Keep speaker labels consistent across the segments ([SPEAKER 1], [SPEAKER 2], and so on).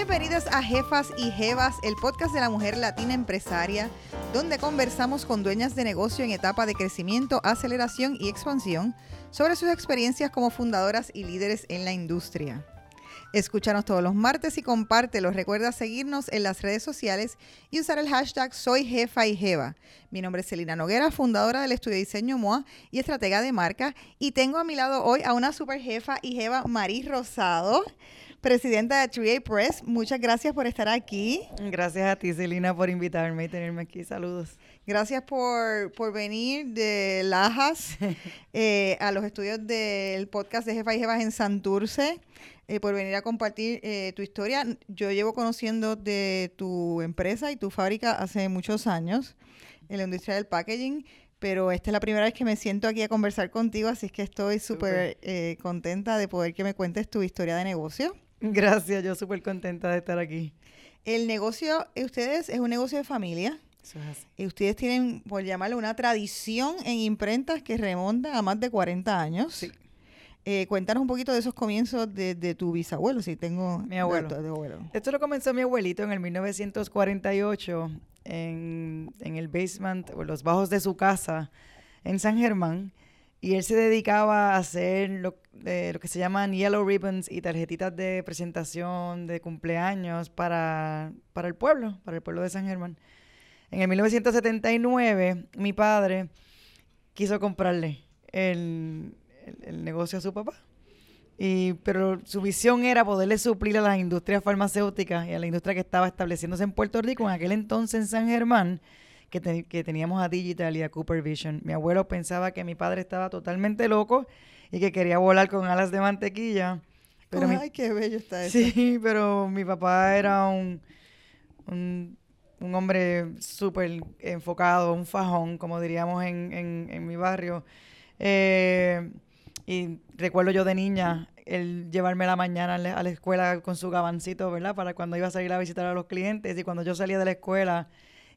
[SPEAKER 1] Bienvenidos a Jefas y Jevas, el podcast de la mujer latina empresaria, donde conversamos con dueñas de negocio en etapa de crecimiento, aceleración y expansión sobre sus experiencias como fundadoras y líderes en la industria. Escúchanos todos los martes y compártelo. Recuerda seguirnos en las redes sociales y usar el hashtag Soy Jefa y Jeva. Mi nombre es Celina Noguera, fundadora del estudio de diseño MOA y estratega de marca. Y tengo a mi lado hoy a una super jefa y jeva, Maris Rosado, presidenta de 3A Press. Muchas gracias por estar aquí.
[SPEAKER 2] Gracias a ti, Celina, por invitarme y tenerme aquí. Saludos.
[SPEAKER 1] Gracias por, por venir de Lajas eh, a los estudios del podcast de Jefa y Jevas en Santurce. Eh, por venir a compartir eh, tu historia. Yo llevo conociendo de tu empresa y tu fábrica hace muchos años en la industria del packaging, pero esta es la primera vez que me siento aquí a conversar contigo, así que estoy súper eh, contenta de poder que me cuentes tu historia de negocio.
[SPEAKER 2] Gracias, yo súper contenta de estar aquí.
[SPEAKER 1] El negocio, ustedes, es un negocio de familia.
[SPEAKER 2] Eso es así.
[SPEAKER 1] Y ustedes tienen, por llamarlo, una tradición en imprentas que remonta a más de 40 años.
[SPEAKER 2] Sí.
[SPEAKER 1] Eh, cuéntanos un poquito de esos comienzos de, de tu bisabuelo, si tengo...
[SPEAKER 2] Mi abuelo.
[SPEAKER 1] de- de abuelo.
[SPEAKER 2] Esto lo comenzó mi abuelito en el 1948 en, en el basement o los bajos de su casa en San Germán. Y él se dedicaba a hacer lo, eh, lo que se llaman yellow ribbons y tarjetitas de presentación de cumpleaños para, para el pueblo, para el pueblo de San Germán. En el 1979, mi padre quiso comprarle el, el- el negocio a su papá. Y, pero su visión era poderle suplir a las industrias farmacéuticas y a la industria que estaba estableciéndose en Puerto Rico en aquel entonces en San Germán, que, te- que teníamos a Digital y a Cooper Vision. Mi abuelo pensaba que mi padre estaba totalmente loco y que quería volar con alas de mantequilla. Pero mi-
[SPEAKER 1] Ay, qué bello está eso.
[SPEAKER 2] Sí, pero mi papá era un, un, un hombre súper enfocado, un fajón, como diríamos en, en, en mi barrio. Eh, y recuerdo yo de niña el llevarme la mañana a la, a la escuela con su gabancito, ¿verdad? Para cuando iba a salir a visitar a los clientes y cuando yo salía de la escuela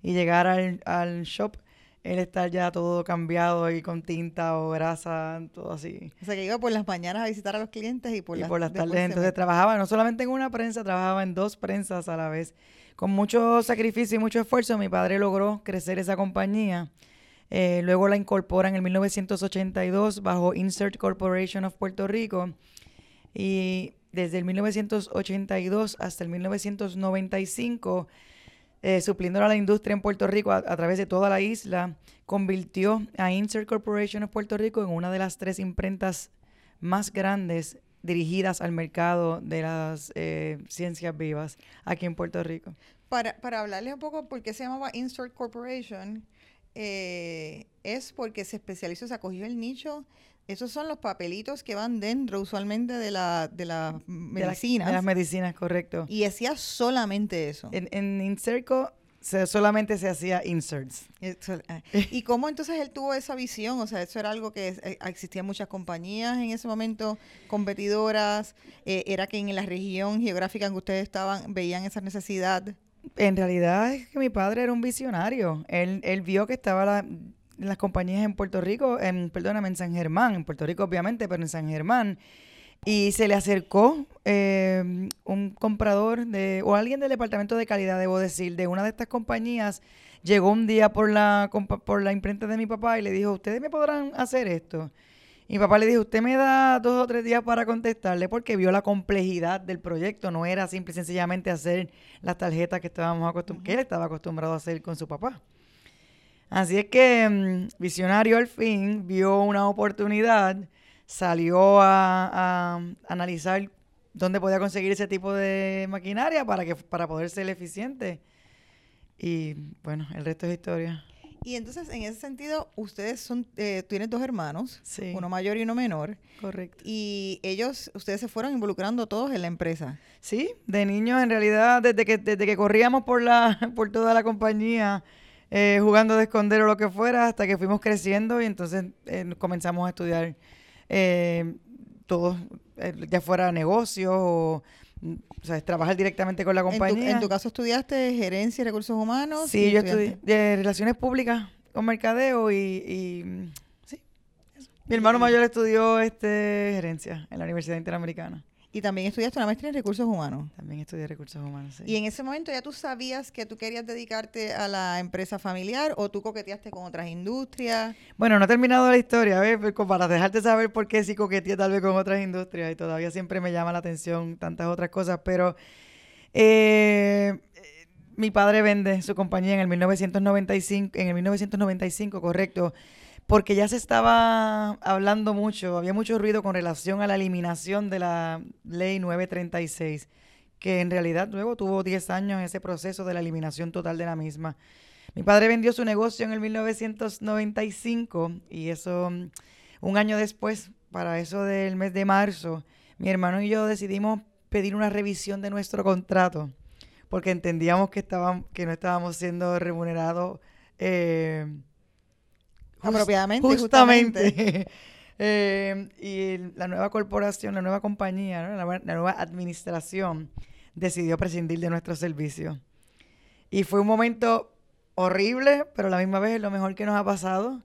[SPEAKER 2] y llegar al, al shop, él estar ya todo cambiado y con tinta o grasa, todo así.
[SPEAKER 1] O sea, que iba por las mañanas a visitar a los clientes y por
[SPEAKER 2] y
[SPEAKER 1] las,
[SPEAKER 2] por las tardes. Entonces trabajaba no solamente en una prensa, trabajaba en dos prensas a la vez. Con mucho sacrificio y mucho esfuerzo, mi padre logró crecer esa compañía. Eh, luego la incorpora en el 1982 bajo Insert Corporation of Puerto Rico. Y desde el 1982 hasta el 1995, eh, a la industria en Puerto Rico a, a través de toda la isla, convirtió a Insert Corporation of Puerto Rico en una de las tres imprentas más grandes dirigidas al mercado de las eh, ciencias vivas aquí en Puerto Rico.
[SPEAKER 1] Para, para hablarles un poco por qué se llamaba Insert Corporation, eh, es porque se especializó, se acogió el nicho. Esos son los papelitos que van dentro usualmente de, la, de las
[SPEAKER 2] De
[SPEAKER 1] medicinas.
[SPEAKER 2] De las medicinas, correcto.
[SPEAKER 1] y hacía solamente eso.
[SPEAKER 2] En, en Inserco se- solamente se hacía inserts.
[SPEAKER 1] Eso, ah. ¿Y cómo entonces él tuvo esa visión? O sea, eso era algo que eh, existían muchas compañías en ese momento, competidoras, eh, era que en la región geográfica en que ustedes estaban veían esa necesidad.
[SPEAKER 2] En realidad es que mi padre era un visionario. Él, él vio que estaba la- las compañías en Puerto Rico, en, perdóname, en San Germán, en Puerto Rico obviamente, pero en San Germán. Y se le acercó eh, un comprador de, o alguien del departamento de calidad, debo decir, de una de estas compañías. Llegó un día por la, por la imprenta de mi papá y le dijo, ¿ustedes me podrán hacer esto? Y mi papá le dijo, usted me da dos o tres días para contestarle porque vio la complejidad del proyecto. No era simple y sencillamente hacer las tarjetas que, estábamos acostum- que él estaba acostumbrado a hacer con su papá. Así es que mm, Visionario al fin vio una oportunidad, salió a, a analizar dónde podía conseguir ese tipo de maquinaria para, que, para poder ser eficiente. Y bueno, el resto es historia.
[SPEAKER 1] Y entonces, en ese sentido, ustedes son, eh, tienen dos hermanos,
[SPEAKER 2] Sí.
[SPEAKER 1] uno mayor y uno menor,
[SPEAKER 2] Correcto.
[SPEAKER 1] y ellos, ustedes se fueron involucrando todos en la empresa.
[SPEAKER 2] Sí, de niños en realidad, desde que, desde que corríamos por, la, por toda la compañía, eh, jugando de esconder o lo que fuera, hasta que fuimos creciendo y entonces eh, comenzamos a estudiar eh, todo, eh, ya fuera negocio o, o sea, trabajar directamente con la
[SPEAKER 1] En tu,
[SPEAKER 2] compañía.
[SPEAKER 1] en tu caso estudiaste gerencia y recursos humanos.
[SPEAKER 2] sí, yo estudié de relaciones públicas con mercadeo y, y, sí, eso. Mi hermano mayor estudió este gerencia en la Universidad Interamericana.
[SPEAKER 1] Y también estudiaste una maestría en recursos humanos.
[SPEAKER 2] También estudié recursos humanos, sí.
[SPEAKER 1] Y en ese momento ya tú sabías que tú querías dedicarte a la empresa familiar o tú coqueteaste con otras industrias.
[SPEAKER 2] Bueno, no he terminado la historia, ¿ves? Para dejarte saber por qué sí coqueteé tal vez con otras industrias y todavía siempre me llama la atención tantas otras cosas, pero eh, mi padre vende su compañía en el 1995, en el 1995, correcto porque ya se estaba hablando mucho, había mucho ruido con relación a la eliminación de la ley 936, que en realidad luego tuvo 10 años ese proceso de la eliminación total de la misma. Mi padre vendió su negocio en el 1995 y eso, mm, un año después, para eso del mes de marzo, mi hermano y yo decidimos pedir una revisión de nuestro contrato porque entendíamos que, estaban, que no estábamos siendo remunerados. Eh,
[SPEAKER 1] apropiadamente.
[SPEAKER 2] Justamente. Eh, y la nueva corporación, la nueva compañía, la, nueva administración decidió prescindir de nuestro servicio. Y fue un momento horrible, pero a la misma vez es lo mejor que nos ha pasado.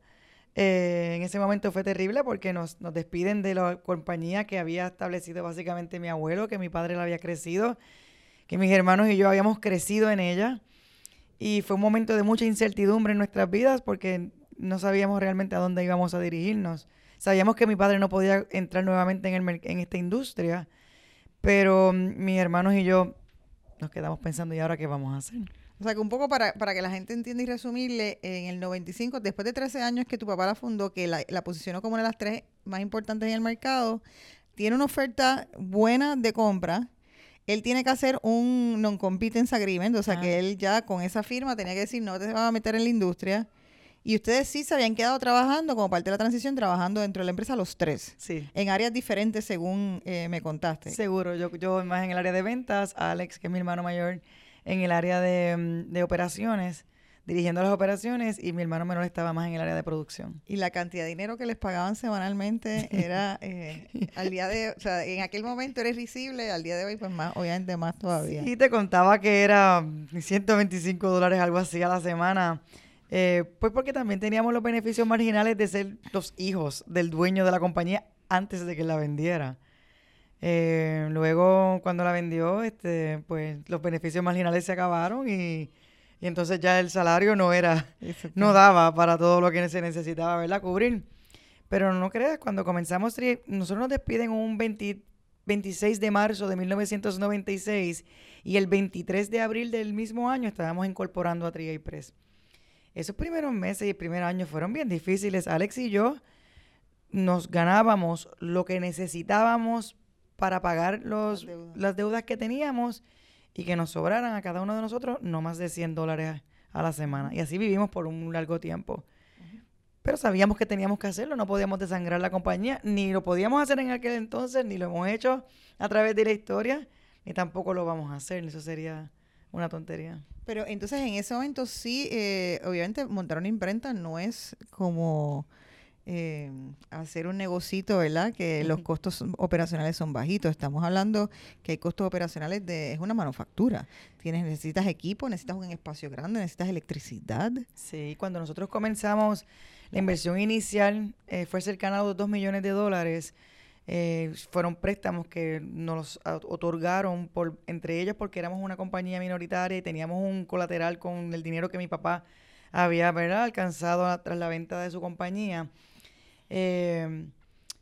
[SPEAKER 2] Eh, en ese momento fue terrible porque nos, nos, despiden de la compañía que había establecido básicamente mi abuelo, que mi padre la había crecido, que mis hermanos y yo habíamos crecido en ella. Y fue un momento de mucha incertidumbre en nuestras vidas porque no sabíamos realmente a dónde íbamos a dirigirnos. Sabíamos que mi padre no podía entrar nuevamente en, el, en esta industria, pero mm, mis hermanos y yo nos quedamos pensando, ¿y ahora qué vamos a hacer?
[SPEAKER 1] O sea, que un poco para, que la gente entienda y resumirle, en el 95, después de 13 años que tu papá la fundó, que la, la posicionó como una de las tres más importantes en el mercado, tiene una oferta buena de compra, él tiene que hacer un non-competence agreement, o sea que ah. él ya con esa firma tenía que decir no te vas a meter en la industria. Y ustedes sí se habían quedado trabajando como parte de la transición, trabajando dentro de la empresa los tres.
[SPEAKER 2] Sí.
[SPEAKER 1] En áreas diferentes, según eh, me contaste.
[SPEAKER 2] Seguro. Yo, yo más en el área de ventas, Alex, que es mi hermano mayor, en el área de, mm, de operaciones dirigiendo las operaciones y mi hermano menor estaba más en el área de producción.
[SPEAKER 1] Y la cantidad de dinero que les pagaban semanalmente era eh, al día de, o sea, en aquel momento era irrisible, al día de hoy pues más, obviamente más todavía.
[SPEAKER 2] Y te contaba que era 125 dólares, algo así a la semana. Eh, pues porque también teníamos los beneficios marginales de ser los hijos del dueño de la compañía antes de que la vendiera. Eh, luego, cuando la vendió, este, pues los beneficios marginales se acabaron y, entonces ya el salario no era, no daba para todo lo que se necesitaba, ¿verdad? Cubrir. Pero no creas, cuando comenzamos, nosotros nos despiden un 26 de marzo de 1996 y el 23 de abril del mismo año estábamos incorporando a Triay Press. Esos primeros meses y el primer año fueron bien difíciles. Alex y yo nos ganábamos lo que necesitábamos para pagar los, las, deudas. que teníamos y que nos sobraran a cada uno de nosotros no más de 100 dólares a la semana. Y así vivimos por un largo tiempo. Pero sabíamos que teníamos que hacerlo, no podíamos desangrar la compañía, ni lo podíamos hacer en aquel entonces, ni lo hemos hecho a través de la historia, ni tampoco lo vamos a hacer. Eso sería una tontería.
[SPEAKER 1] Pero entonces en ese momento sí, eh, obviamente montar una imprenta no es como eh, hacer un negocito, ¿verdad? Que los costos operacionales son bajitos. Estamos hablando que hay costos operacionales de, es una manufactura. Tienes, necesitas equipo, necesitas un espacio grande, necesitas electricidad.
[SPEAKER 2] Sí, cuando nosotros comenzamos, la inversión inicial eh, fue cercana a los 2 millones de dólares. Eh, fueron préstamos que nos otorgaron por, entre ellos porque éramos una compañía minoritaria y teníamos un colateral con el dinero que mi papá había alcanzado tras la venta de su compañía. Eh,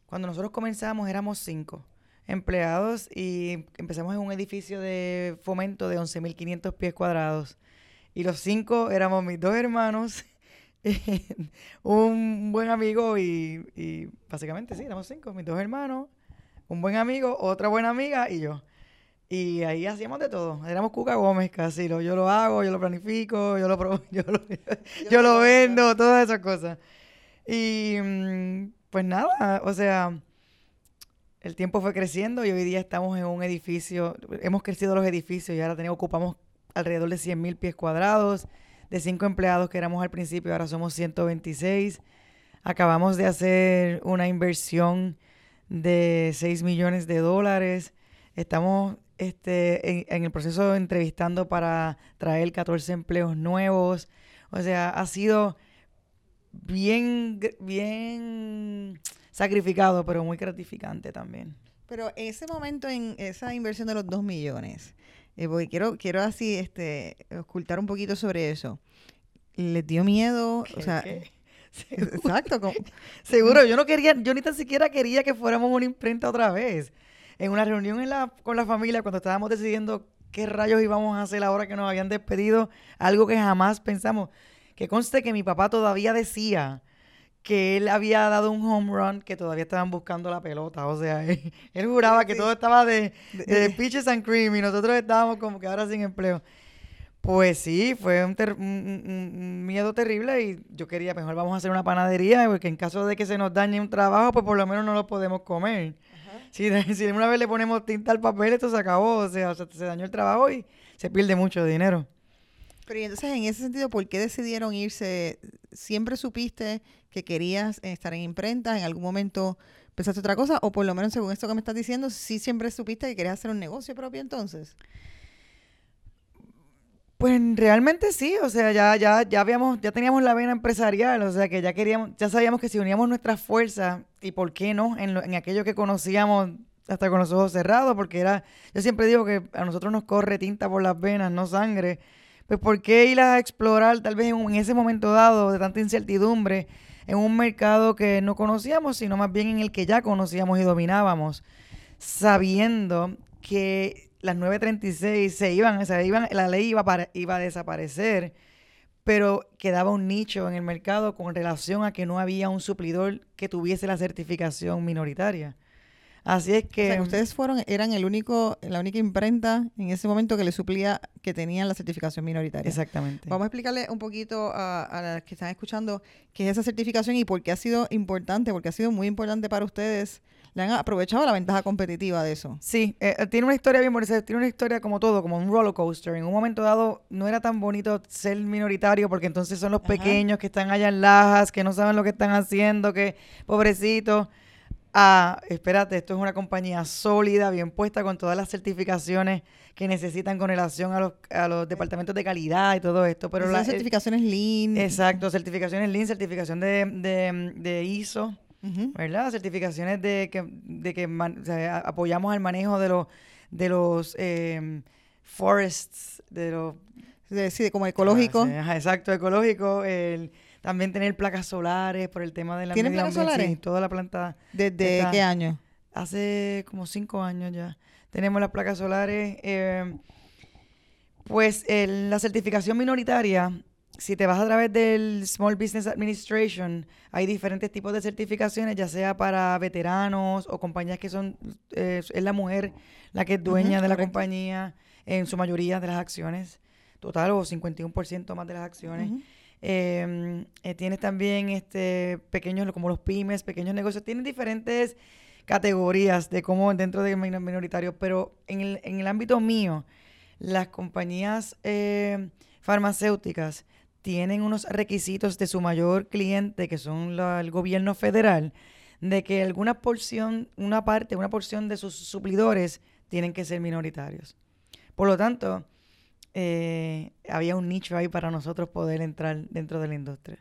[SPEAKER 2] cuando nosotros comenzamos éramos cinco empleados y empezamos en un edificio de fomento de 11.500 pies cuadrados. Y los cinco éramos mis dos hermanos un buen amigo y, básicamente sí, éramos cinco, mis dos hermanos, un buen amigo, otra buena amiga y yo. Y ahí hacíamos de todo. Éramos Cuca Gómez casi. Lo, yo lo hago, yo lo planifico, yo lo, yo lo, yo lo vendo, todas esas cosas. Y mm, pues nada, o sea, el tiempo fue creciendo y hoy día estamos en un edificio, hemos crecido los edificios y ahora tenemos, ocupamos alrededor de 100 mil pies cuadrados de cinco empleados que éramos al principio, ahora somos 126. Acabamos de hacer una inversión de 6 millones de dólares. Estamos este, en, el proceso de entrevistando para traer 14 empleos nuevos. O sea, ha sido bien, bien sacrificado, pero muy gratificante también.
[SPEAKER 1] Pero ese momento en esa inversión de los 2 millones, eh, porque quiero, quiero así este, ocultar un poquito sobre eso. ¿Les dio miedo? O sea,
[SPEAKER 2] ¿Qué?
[SPEAKER 1] exacto. como-
[SPEAKER 2] Seguro, yo no quería, yo ni tan siquiera quería que fuéramos una imprenta otra vez. En una reunión en la, con la familia, cuando estábamos decidiendo qué rayos íbamos a hacer ahora que nos habían despedido, algo que jamás pensamos. Que conste que mi papá todavía decía que él había dado un home run, que todavía estaban buscando la pelota. O sea, él, él juraba que
[SPEAKER 1] Sí.
[SPEAKER 2] todo estaba de,
[SPEAKER 1] De-
[SPEAKER 2] peaches and cream y nosotros estábamos como que ahora sin empleo. Pues sí, fue un, ter- un- un- un miedo terrible y yo quería, mejor vamos a hacer una panadería porque en caso de que se nos dañe un trabajo, pues por lo menos no lo podemos comer. Si, si una vez le ponemos tinta al papel, esto se acabó, o sea, se, se dañó el trabajo y se pierde mucho dinero.
[SPEAKER 1] Pero y entonces, en ese sentido, ¿por qué decidieron irse? ¿Siempre supiste que querías estar en imprenta? ¿En algún momento pensaste otra cosa? O por lo menos, según esto que me estás diciendo, sí siempre supiste que querías hacer un negocio propio entonces.
[SPEAKER 2] Pues realmente sí, o sea, ya, ya, ya habíamos, ya teníamos la vena empresarial, o sea que ya queríamos, ya sabíamos que si uníamos nuestras fuerzas, y por qué no, en, lo- en aquello que conocíamos hasta con los ojos cerrados, porque era, yo siempre digo que a nosotros nos corre tinta por las venas, no sangre, pues por qué ir a explorar tal vez en, en ese momento dado de tanta incertidumbre en un mercado que no conocíamos, sino más bien en el que ya conocíamos y dominábamos, sabiendo que las 936 se iban, se iban, la ley iba, para- iba a desaparecer, pero quedaba un nicho en el mercado con relación a que no había un suplidor que tuviese la certificación minoritaria. Así es
[SPEAKER 1] O
[SPEAKER 2] que,
[SPEAKER 1] sea, ustedes fueron, eran el único, la única imprenta en ese momento que le suplía que tenían la certificación minoritaria.
[SPEAKER 2] exactamente.
[SPEAKER 1] Vamos a explicarle un poquito a, a las que están escuchando qué es esa certificación y por qué ha sido importante, porque ha sido muy importante para ustedes. Le han aprovechado la ventaja competitiva de eso.
[SPEAKER 2] Sí, eh, eh, tiene una historia bien bonita, tiene una historia como todo, como un roller coaster. En un momento dado no era tan bonito ser minoritario porque entonces son los
[SPEAKER 1] Ajá.
[SPEAKER 2] pequeños que están allá en Lajas, que no saben lo que están haciendo, que pobrecitos. Ah, espérate, esto es una compañía sólida, bien puesta, con todas las certificaciones que necesitan con relación a los, a los departamentos de calidad y todo esto. Pero
[SPEAKER 1] Pero
[SPEAKER 2] la,
[SPEAKER 1] las
[SPEAKER 2] eh,
[SPEAKER 1] certificaciones Lean.
[SPEAKER 2] exacto, certificaciones Lean, certificación de, de, de ISO. ¿verdad? Certificaciones de que, de que man- o sea, a- apoyamos al manejo de los de los em, forests, de los
[SPEAKER 1] De- sí, como ecológico.
[SPEAKER 2] Ah, ajá, exacto, ecológico, el también tener placas solares por el tema de la
[SPEAKER 1] ¿Tienen placas solares?
[SPEAKER 2] sí, toda la planta
[SPEAKER 1] ¿Desde
[SPEAKER 2] Está-
[SPEAKER 1] qué año?
[SPEAKER 2] hace como cinco años ya. Tenemos las placas solares. em, pues el- la certificación minoritaria, si te vas a través del Small Business Administration, hay diferentes tipos de certificaciones, ya sea para veteranos o compañías que son, eh, es la mujer la que es dueña de la
[SPEAKER 1] correcto.
[SPEAKER 2] compañía en su mayoría de las acciones, total o 51% más de las acciones.
[SPEAKER 1] Ujú.
[SPEAKER 2] Eh, eh, tienes también este pequeños, como los pymes, pequeños negocios. Tienes diferentes categorías de cómo dentro de minor- minoritario, pero en el, en el ámbito mío, las compañías eh, farmacéuticas tienen unos requisitos de su mayor cliente, que son el gobierno federal, de que alguna porción, una parte, una porción de sus suplidores tienen que ser minoritarios. Por lo tanto, eh, había un nicho ahí para nosotros poder entrar dentro de la industria.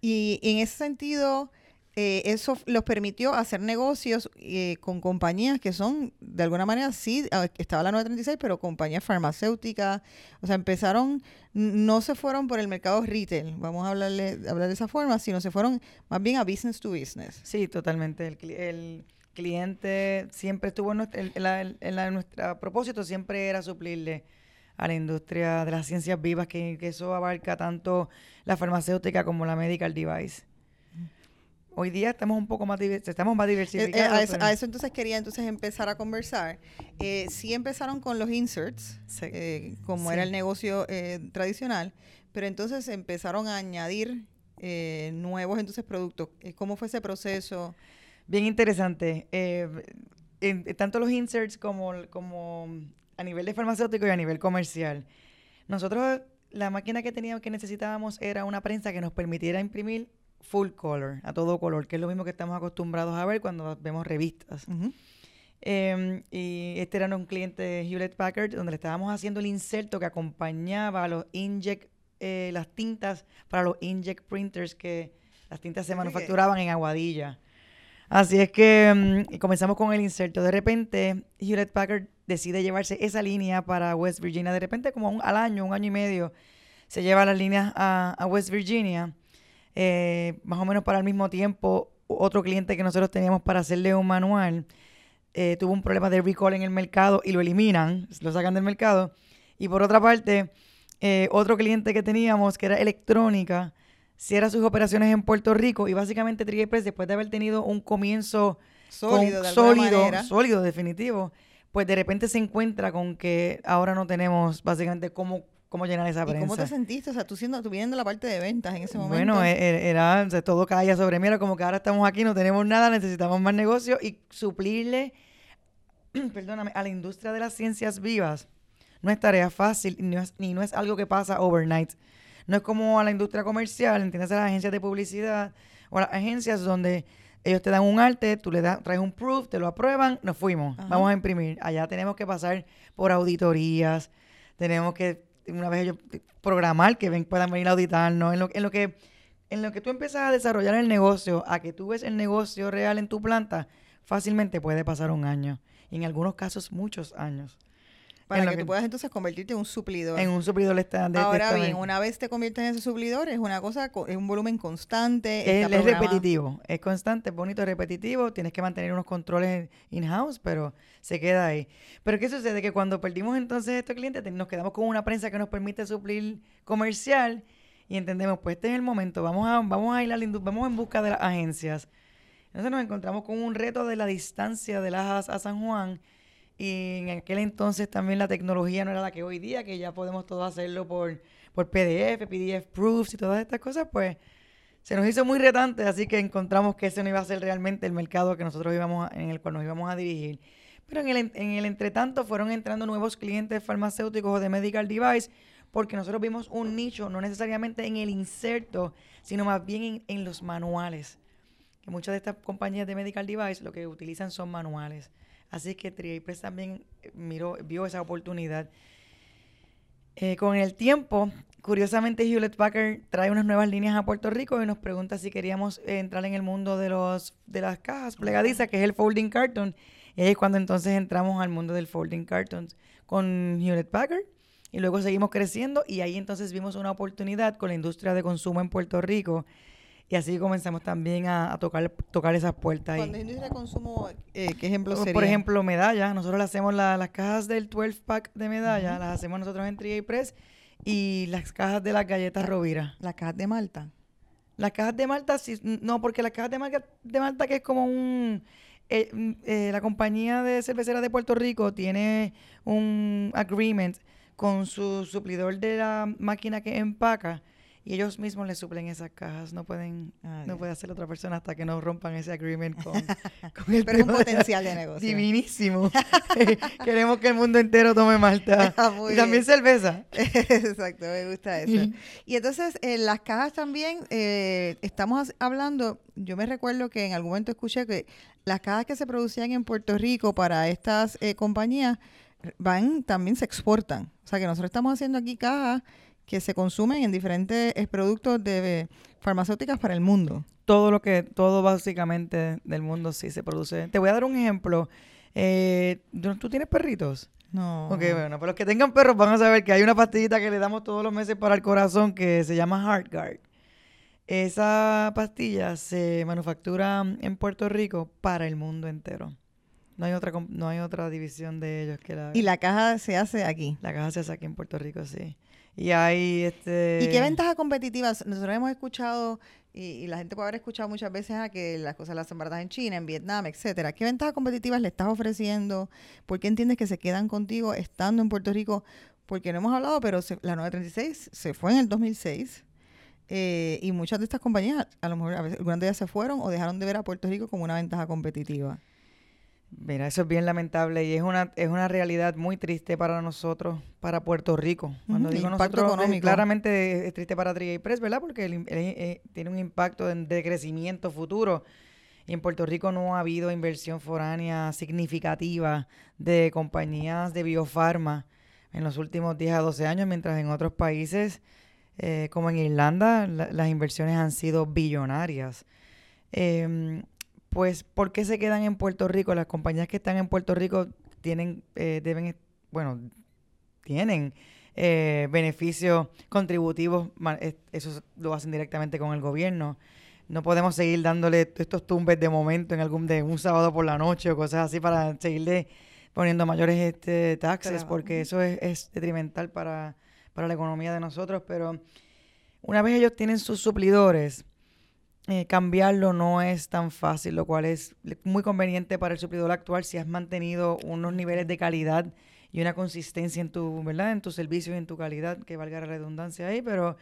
[SPEAKER 1] Y en ese sentido, eh, eso los permitió hacer negocios eh, con compañías que son, de alguna manera, sí, estaba la 936, pero compañías farmacéuticas. O sea, empezaron, no se fueron por el mercado retail, vamos a hablarle, hablar de esa forma, sino se fueron más bien a business to business.
[SPEAKER 2] Sí, totalmente. El, el cliente siempre estuvo en nuestra, en la- nuestro propósito siempre era suplirle a la industria de las ciencias vivas, que, que eso abarca tanto la farmacéutica como la medical device. Hoy día estamos un poco más, estamos más
[SPEAKER 1] Eh, eh,
[SPEAKER 2] diversificados.
[SPEAKER 1] a, eso, a eso entonces quería entonces empezar a conversar. Eh, sí empezaron con los inserts,
[SPEAKER 2] Sí.
[SPEAKER 1] como
[SPEAKER 2] Sí.
[SPEAKER 1] era el negocio tradicional, pero entonces empezaron a añadir nuevos entonces productos. ¿Cómo fue ese proceso?
[SPEAKER 2] Bien interesante. En- tanto los inserts como, como a nivel de farmacéutico y a nivel comercial. Nosotros, la máquina que teníamos, que necesitábamos era una prensa que nos permitiera imprimir full color, a todo color, que es lo mismo que estamos acostumbrados a ver cuando vemos revistas. Em, y este era un cliente de Hewlett Packard, donde le estábamos haciendo el inserto que acompañaba a los inkjet, eh, las tintas para los inkjet printers que las tintas se manufacturaban en Aguadilla. Así es que mm, comenzamos con el inserto. De repente, Hewlett Packard decide llevarse esa línea para West Virginia. De repente, como al año, un año y medio, se lleva las líneas a, West Virginia. Eh, más o menos para el mismo tiempo, otro cliente que nosotros teníamos para hacerle un manual eh, tuvo un problema de recall en el mercado y lo eliminan, lo sacan del mercado. Y por otra parte, eh, otro cliente que teníamos, que era electrónica, cierra sus operaciones en Puerto Rico y básicamente Trigger Press, después de haber tenido un comienzo
[SPEAKER 1] sólido,
[SPEAKER 2] sólido, sólido, definitivo, pues de repente se encuentra con que ahora no tenemos básicamente cómo cómo llenar esa prensa.
[SPEAKER 1] ¿Y cómo te sentiste? O sea, tú siendo, tú viendo la parte de ventas en ese momento.
[SPEAKER 2] Bueno, e, era, todo caía sobre mí, era como que ahora estamos aquí, no tenemos nada, necesitamos más negocio y suplirle, perdóname, a la industria de las ciencias vivas no es tarea fácil ni no es, ni no es algo que pasa overnight. No es como a la industria comercial, entiendes, a las agencias de publicidad o a las agencias donde ellos te dan un arte, tú le das, traes un proof, te lo aprueban, nos fuimos, vamos a imprimir. Allá tenemos que pasar por auditorías, tenemos que una vez ellos programar que ven, puedan venir a auditarnos, en lo, en lo que en lo que tú empiezas a desarrollar el negocio, a que tú ves el negocio real en tu planta, fácilmente puede pasar un año. Y en algunos casos, muchos años.
[SPEAKER 1] Para que, tú puedas entonces convertirte en un suplidor.
[SPEAKER 2] En un suplidor estándar.
[SPEAKER 1] Ahora bien, una vez te conviertes en ese suplidor, es una cosa, es un volumen constante.
[SPEAKER 2] Es, es repetitivo, es constante, es bonito, es repetitivo. Tienes que mantener unos controles in-house, pero se queda ahí. Pero ¿qué sucede? Que cuando perdimos entonces estos clientes, nos quedamos con una prensa que nos permite suplir comercial y entendemos, pues este es el momento, vamos a, vamos a ir a la vamos en busca de las agencias. Entonces nos encontramos con un reto de la distancia de las a San Juan y en aquel entonces también la tecnología no era la que hoy día, que ya podemos todo hacerlo por, por PDF, PDF proofs y todas estas cosas, pues se nos hizo muy retante, así que encontramos que ese no iba a ser realmente el mercado que nosotros íbamos en el cual nos íbamos a dirigir. Pero en el, en el entretanto fueron entrando nuevos clientes farmacéuticos o de medical device, porque nosotros vimos un nicho, no necesariamente en el inserto, sino más bien en, en los manuales. Que muchas de estas compañías de medical device lo que utilizan son manuales. Así que TriAPress también eh, miró, vio esa oportunidad. Eh, con el tiempo, curiosamente Hewlett Packard trae unas nuevas líneas a Puerto Rico y nos pregunta si queríamos entrar en el mundo de los de las cajas plegadizas, que es el folding carton. Y es cuando entonces entramos al mundo del folding cartons con Hewlett Packard. Y luego seguimos creciendo y ahí entonces vimos una oportunidad con la industria de consumo en Puerto Rico y así comenzamos también a, tocar, tocar esas puertas.
[SPEAKER 1] Cuando es industria de consumo, eh, ¿qué ejemplo sería?
[SPEAKER 2] Por ejemplo, medallas. Nosotros le hacemos las cajas del 12-pack de medallas, las hacemos nosotros en Tria y Press. Y las cajas de las galletas Rovira.
[SPEAKER 1] ¿Las cajas de Malta?
[SPEAKER 2] Las cajas de Malta, sí, no, porque las cajas de Malta, de Malta que es como un... Eh, mm, eh, la compañía de cerveceras de Puerto Rico tiene un agreement con su suplidor de la máquina que empaca y ellos mismos le suplen esas cajas. No pueden, no puede hacer otra persona hasta que no rompan ese agreement con,
[SPEAKER 1] el Pero es un potencial de negocio.
[SPEAKER 2] Divinísimo. Queremos que el mundo entero tome Malta. Ah, y también cerveza.
[SPEAKER 1] Exacto, me gusta eso. Y entonces, en las cajas también, eh, estamos hablando, yo me recuerdo que en algún momento escuché que las cajas que se producían en Puerto Rico para estas eh, compañías van, también se exportan. O sea, que nosotros estamos haciendo aquí cajas que se consumen en diferentes eh, productos de farmacéuticas para el mundo.
[SPEAKER 2] Todo lo que, todo básicamente del mundo sí se produce. Te voy a dar un ejemplo. Eh, ¿Tú tienes perritos?
[SPEAKER 1] No.
[SPEAKER 2] Ok, bueno, para los que tengan perros van a saber que hay una pastillita que le damos todos los meses para el corazón que se llama HeartGuard. Esa pastilla se manufactura en Puerto Rico para el mundo entero. No hay otra no hay otra división de ellos que la
[SPEAKER 1] Y la caja se hace aquí.
[SPEAKER 2] La caja se hace aquí en Puerto Rico, sí. Y este...
[SPEAKER 1] ¿Y qué ventajas competitivas? Nosotros hemos escuchado, y, la gente puede haber escuchado muchas veces a que las cosas las hacen en China, en Vietnam, etcétera. ¿Qué ventajas competitivas le estás ofreciendo? ¿Por qué entiendes que se quedan contigo estando en Puerto Rico? Porque no hemos hablado, pero la 936 se fue en el 2006. Eh, y muchas de estas compañías, a lo mejor a veces, algunas de ellas se fueron o dejaron de ver a Puerto Rico como una ventaja competitiva.
[SPEAKER 2] Mira, eso es bien lamentable y es una es una realidad muy triste para nosotros, para Puerto Rico. Cuando digo nosotros, económico. claramente es triste para Triga Press, ¿verdad? Porque eh, tiene un impacto de, crecimiento futuro. Y en Puerto Rico no ha habido inversión foránea significativa de compañías de biofarma en los últimos 10 a 12 años, mientras en otros países, eh, como en Irlanda, las inversiones han sido billonarias. Eh, pues, ¿por qué se quedan en Puerto Rico? Las compañías que están en Puerto Rico tienen, eh, deben, bueno, tienen eh, beneficios contributivos, eso lo hacen directamente con el gobierno. No podemos seguir dándole estos tumbes de momento en algún de un sábado por la noche o cosas así para seguirle poniendo mayores este, taxes, porque eso es, detrimental para, para la economía de nosotros. Pero una vez ellos tienen sus suplidores, eh, cambiarlo no es tan fácil, lo cual es muy conveniente para el suplidor actual si has mantenido unos niveles de calidad y una consistencia en tu, ¿verdad? En tu servicio y en tu calidad, que valga la redundancia ahí, pero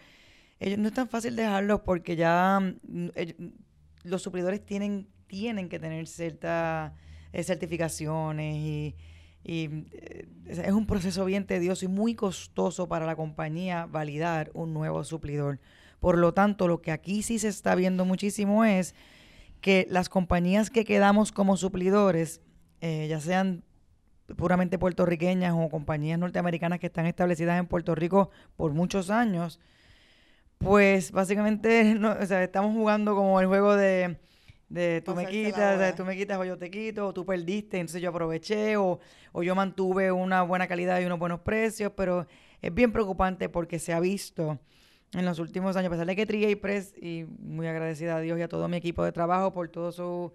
[SPEAKER 2] ellos, no es tan fácil dejarlo porque ya mm, los suplidores tienen, tienen que tener ciertas eh, certificaciones y, eh, es un proceso bien tedioso y muy costoso para la compañía validar un nuevo suplidor. Por lo tanto, lo que aquí sí se está viendo muchísimo es que las compañías que quedamos como suplidores, eh, ya sean puramente puertorriqueñas o compañías norteamericanas que están establecidas en Puerto Rico por muchos años, pues básicamente estamos jugando como el juego de, de tú me quitas, tú me quitas o yo te quito, o tú perdiste, entonces yo aproveché, o, o yo mantuve una buena calidad y unos buenos precios, pero es bien preocupante porque se ha visto en los últimos años, a pesar de que Triga y Press, y muy agradecida a Dios y a todo mi equipo de trabajo por todo su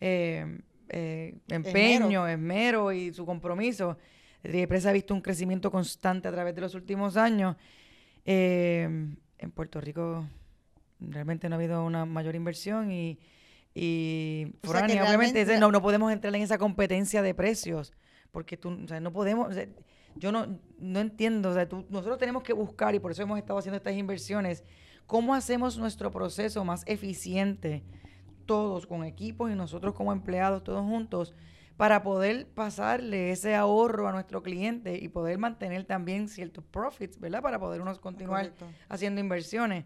[SPEAKER 2] eh, eh, empeño, esmero. y su compromiso. Triga y Press ha visto un crecimiento constante a través de los últimos años. Eh, en Puerto Rico realmente no ha habido una mayor inversión y, y obviamente no, no podemos entrar en esa competencia de precios porque tú, o sea, no podemos, yo no, no entiendo, o sea, nosotros tenemos que buscar, y por eso hemos estado haciendo estas inversiones, cómo hacemos nuestro proceso más eficiente, todos con equipos y nosotros como empleados, todos juntos, para poder pasarle ese ahorro a nuestro cliente y poder mantener también ciertos profits, ¿verdad? Para poder unos continuar haciendo inversiones.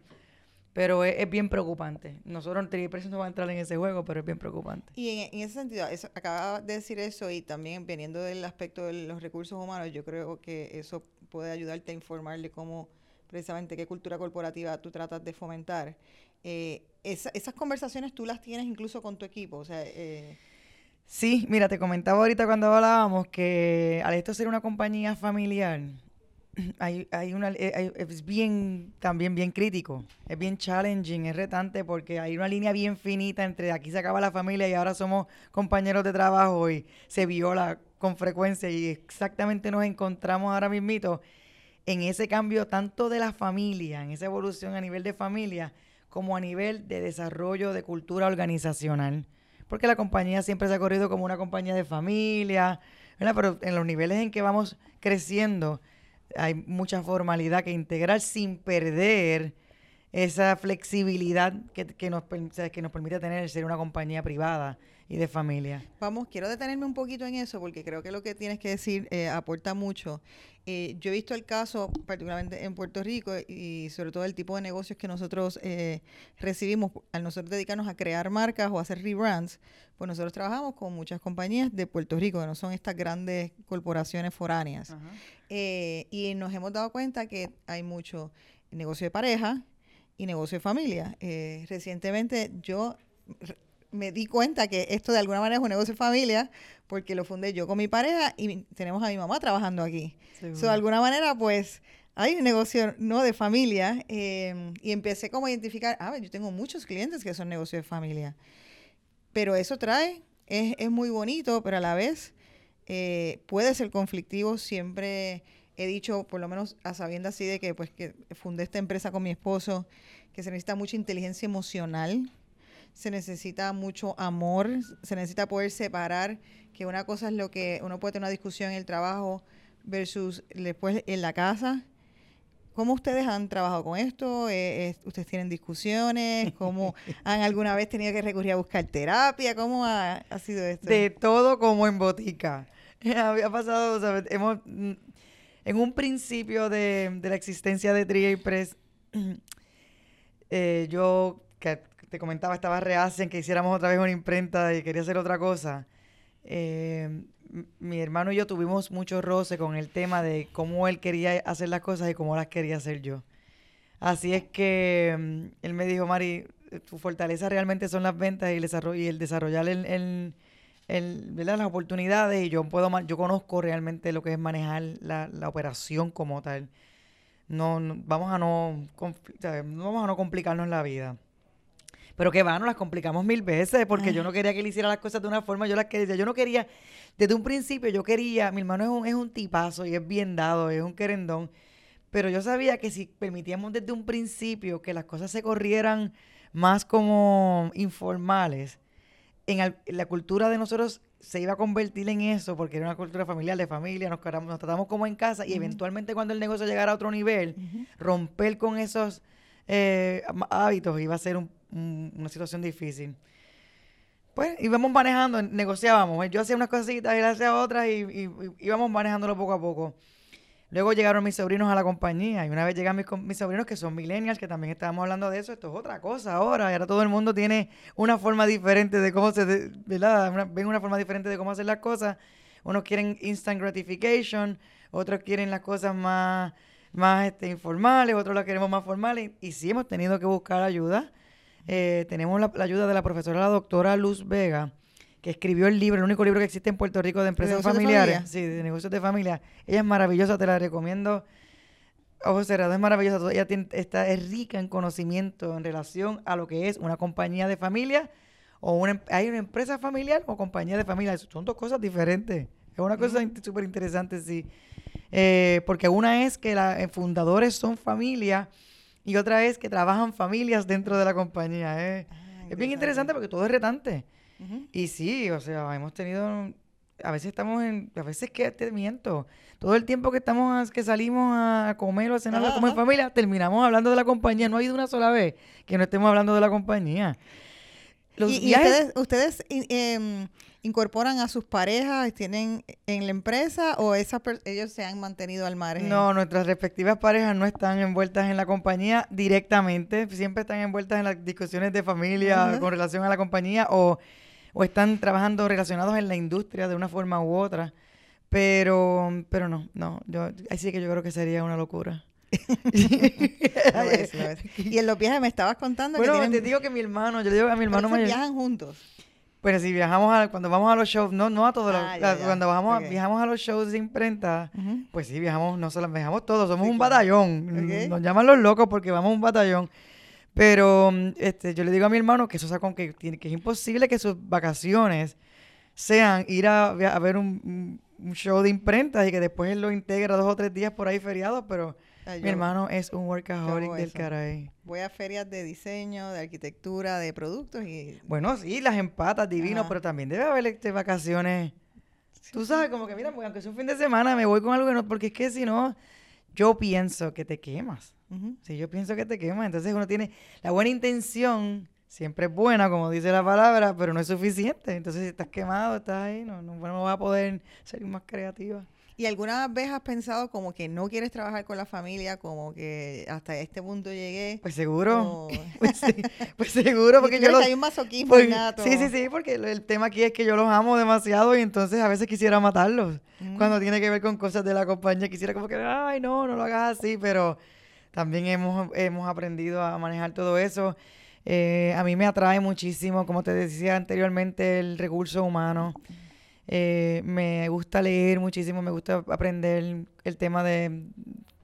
[SPEAKER 2] Pero es, bien preocupante. Nosotros en Triprecio no va a entrar en ese juego, pero es bien preocupante.
[SPEAKER 1] Y en, ese sentido, eso, acaba de decir eso y también veniendo del aspecto de los recursos humanos, yo creo que eso puede ayudarte a informar de cómo precisamente qué cultura corporativa tú tratas de fomentar. Eh, esas conversaciones tú las tienes incluso con tu equipo, o sea... Eh,
[SPEAKER 2] sí, mira, te comentaba ahorita cuando hablábamos que al esto ser una compañía familiar, hay, hay una, eh, es bien, también bien crítico, es bien challenging, es retante porque hay una línea bien finita entre aquí se acaba la familia y ahora somos compañeros de trabajo y se viola con frecuencia y exactamente nos encontramos ahora mismito en ese cambio tanto de la familia, en esa evolución a nivel de familia, como a nivel de desarrollo de cultura organizacional. Porque la compañía siempre se ha corrido como una compañía de familia, pero en los niveles en que vamos creciendo, hay mucha formalidad que integrar sin perder esa flexibilidad que, que, nos, que nos permite tener ser una compañía privada y de familia.
[SPEAKER 1] Vamos, quiero detenerme un poquito en eso porque creo que lo que tienes que decir eh, aporta mucho. Eh, yo he visto el caso, particularmente en Puerto Rico, y sobre todo el tipo de negocios que nosotros eh, recibimos al nosotros dedicarnos a crear marcas o hacer rebrands, pues nosotros trabajamos con muchas compañías de Puerto Rico, que no son estas grandes corporaciones foráneas. y nos hemos dado cuenta que hay mucho negocio de pareja y negocio de familia. recientemente yo me di cuenta que esto de alguna manera es un negocio de familia porque lo fundé yo con mi pareja y tenemos a mi mamá trabajando aquí. de alguna manera, pues, hay un negocio no de familia em, y empecé como a identificar, ah, yo tengo muchos clientes que son negocios de familia. Pero eso trae, es, es muy bonito, pero a la vez eh, puede ser conflictivo. Siempre he dicho, por lo menos a sabiendo así de que pues que fundé esta empresa con mi esposo, que se necesita mucha inteligencia emocional se necesita mucho amor, se necesita poder separar que una cosa es lo que uno puede tener una discusión en el trabajo versus después en la casa. ¿Cómo ustedes han trabajado con esto? Eh, ¿Ustedes tienen discusiones? ¿Cómo han alguna vez tenido que recurrir a buscar terapia? ¿Cómo ha, sido esto?
[SPEAKER 2] De todo como en botica. Había pasado, ¿sabes? Hemos, mm, en un principio de, la existencia de Triga Press, eh, yo que te comentaba, estaba reacia en que hiciéramos otra vez una imprenta y quería hacer otra cosa. Eh, mi hermano y yo tuvimos mucho roce con el tema de cómo él quería hacer las cosas y cómo las quería hacer yo. Así es que mm, él me dijo, Mari, tu fortaleza realmente son las ventas y el, desarrollar el, el, el, ¿verdad? las oportunidades y yo puedo yo conozco realmente lo que es manejar la, la operación como tal. No, vamos a no vamos a no complicarnos la vida. Pero que va, nos las complicamos mil veces porque yo no quería que él hiciera las cosas de una forma, yo las quería, yo no quería, desde un principio yo quería, mi hermano es un, es un tipazo y es bien dado, es un querendón, pero yo sabía que si permitíamos desde un principio que las cosas se corrieran más como informales, en, la cultura de nosotros se iba a convertir en eso porque era una cultura familiar, de familia, nos, nos tratamos como en casa y eventualmente cuando el negocio llegara a otro nivel, romper con esos eh, hábitos iba a ser un una situación difícil. Pues íbamos manejando, negociábamos. Yo hacía unas cositas, él hacía otras y, íbamos manejándolo poco a poco. Luego llegaron mis sobrinos a la compañía y una vez llegan mis, mis, sobrinos que son millennials, que también estábamos hablando de eso, esto es otra cosa ahora. Y ahora todo el mundo tiene una forma diferente de cómo se, ven una forma diferente de cómo hacer las cosas. Unos quieren instant gratification, otros quieren las cosas más, más este, informales, otros las queremos más formales. Y sí hemos tenido que buscar ayuda eh, tenemos la, ayuda de la profesora, la doctora Luz Vega, que escribió el libro, el único libro que existe en Puerto Rico de empresas familiares. sí, de negocios de familia. Ella es maravillosa, te la recomiendo. Ojo cerrado, es maravillosa. Ella está, es rica en conocimiento en relación a lo que es una compañía de familia o una, hay una empresa familiar o compañía de familia. Son dos cosas diferentes. Es una cosa súper interesante, sí. Eh, porque una es que los eh, fundadores son familia y otra es que trabajan familias dentro de la compañía. ¿eh? es bien interesante porque todo es retante. Y sí, o sea, hemos tenido, a veces estamos en, a veces que te miento, todo el tiempo que estamos, que salimos a comer o a cenar como en familia, terminamos hablando de la compañía. No ha habido una sola vez que no estemos hablando de la compañía.
[SPEAKER 1] y, ustedes, ustedes em, incorporan a sus parejas, tienen en la empresa o esas ellos se han mantenido al margen?
[SPEAKER 2] No, nuestras respectivas parejas no están envueltas en la compañía directamente, siempre están envueltas en las discusiones de familia con relación a la compañía o, o están trabajando relacionados en la industria de una forma u otra. Pero, pero no, no, yo, ahí sí que yo creo que sería una locura.
[SPEAKER 1] Y en los viajes me estabas contando
[SPEAKER 2] bueno, te digo que mi hermano, yo le digo a mi hermano
[SPEAKER 1] mayor. viajan juntos?
[SPEAKER 2] Bueno, si viajamos a, cuando vamos a los shows, no, no a todos los, ah, cuando vamos viajamos a los shows de imprenta, pues sí, viajamos, no solo viajamos todos, somos un batallón. Nos llaman los locos porque vamos un batallón. Pero este, yo le digo a mi hermano que eso sea, que, que es imposible que sus vacaciones sean ir a, a ver un, un, show de imprenta y que después él lo integra dos o tres días por ahí feriados, pero mi hermano es un workaholic del caray.
[SPEAKER 1] Voy a ferias de diseño, de arquitectura, de productos y...
[SPEAKER 2] Bueno, sí, las empatas, divino, pero también debe haber este, vacaciones. Tú sabes, como que mira, pues, aunque sea un fin de semana, me voy con algo que no... Porque es que si no, yo pienso que te quemas. Si yo pienso que te quemas, entonces uno tiene... La buena intención siempre es buena, como dice la palabra, pero no es suficiente. Entonces si estás quemado, estás ahí, no, no, no vas a poder ser más creativa.
[SPEAKER 1] ¿Y alguna vez has pensado como que no quieres trabajar con la familia, como que hasta este punto llegué?
[SPEAKER 2] Pues seguro. Pues, pues, seguro, porque yo
[SPEAKER 1] los... hay un masoquismo
[SPEAKER 2] pues, Sí, sí, sí, porque el tema aquí es que yo los amo demasiado y entonces a veces quisiera matarlos. Mm. Cuando tiene que ver con cosas de la compañía, quisiera como que, ay, no, no lo hagas así, pero también hemos, hemos aprendido a manejar todo eso. Eh, a mí me atrae muchísimo, como te decía anteriormente, el recurso humano. Eh, me gusta leer muchísimo, me gusta aprender el tema de,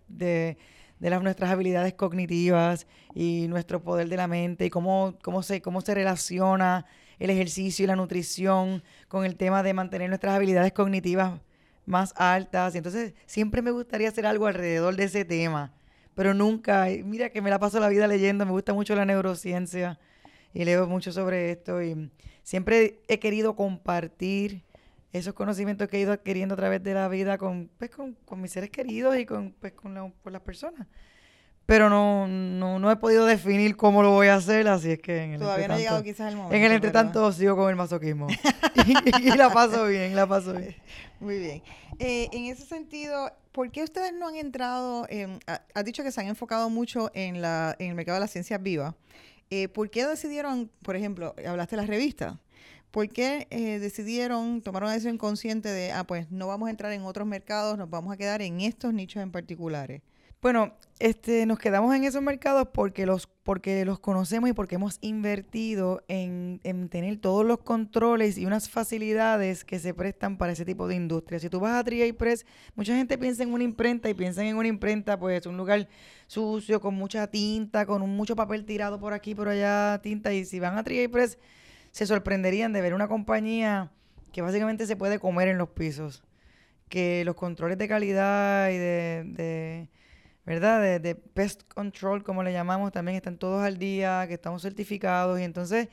[SPEAKER 2] de, las, nuestras habilidades cognitivas y nuestro poder de la mente y cómo, cómo, se, cómo se relaciona el ejercicio y la nutrición con el tema de mantener nuestras habilidades cognitivas más altas. Y entonces siempre me gustaría hacer algo alrededor de ese tema, pero nunca, mira que me la paso la vida leyendo, me gusta mucho la neurociencia y leo mucho sobre esto y siempre he querido compartir esos conocimientos que he ido adquiriendo a través de la vida con, pues, con, mis seres queridos y con, pues, con, las personas. Pero no, no, he podido definir cómo lo voy a hacer, así es que
[SPEAKER 1] en el Todavía no ha llegado quizás el momento.
[SPEAKER 2] En el entretanto sigo con el masoquismo. y, la paso bien, la paso bien.
[SPEAKER 1] Muy bien. Eh, en ese sentido, ¿por qué ustedes no han entrado, en, has dicho que se han enfocado mucho en, la, en el mercado de las ciencias vivas? Eh, ¿Por qué decidieron, por ejemplo, hablaste de las revistas? ¿Por qué eh, decidieron, tomar una decisión consciente de, ah, pues no vamos a entrar en otros mercados, nos vamos a quedar en estos nichos en particulares?
[SPEAKER 2] Bueno, este, nos quedamos en esos mercados porque los, porque los conocemos y porque hemos invertido en, en tener todos los controles y unas facilidades que se prestan para ese tipo de industria. Si tú vas a 3 Press, mucha gente piensa en una imprenta y piensan en una imprenta, pues un lugar sucio, con mucha tinta, con mucho papel tirado por aquí, por allá, tinta. Y si van a 3 Press, se sorprenderían de ver una compañía que básicamente se puede comer en los pisos. Que los controles de calidad y de ¿verdad? De, pest control, como le llamamos, también están todos al día, que estamos certificados y entonces,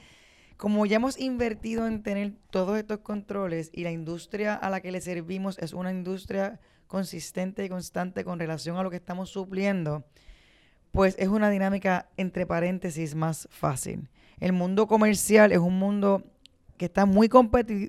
[SPEAKER 2] como ya hemos invertido en tener todos estos controles y la industria a la que le servimos es una industria consistente y constante con relación a lo que estamos supliendo, pues es una dinámica entre paréntesis más fácil. El mundo comercial es un mundo que está muy,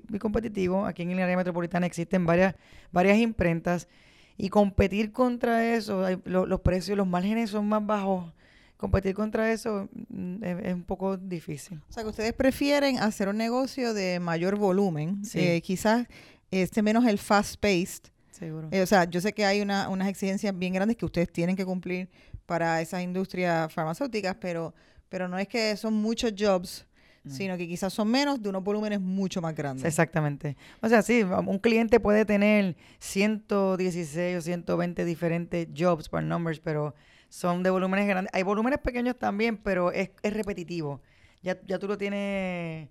[SPEAKER 2] muy competitivo. Aquí en el área metropolitana existen varias, varias imprentas y competir contra eso, los precios, los márgenes son más bajos. Competir contra eso mm, es, un poco difícil.
[SPEAKER 1] O sea, que ustedes prefieren hacer un negocio de mayor volumen, eh, quizás este menos el fast-paced.
[SPEAKER 2] Seguro.
[SPEAKER 1] Eh, o sea, yo sé que hay una, unas exigencias bien grandes que ustedes tienen que cumplir para esas industrias farmacéuticas, pero, pero no es que son muchos jobs sino que quizás son menos de unos volúmenes mucho más grandes.
[SPEAKER 2] Exactamente. O sea, sí, un cliente puede tener 116 o 120 diferentes jobs por numbers, pero son de volúmenes grandes. Hay volúmenes pequeños también, pero es, es repetitivo. Ya, ya tú lo tienes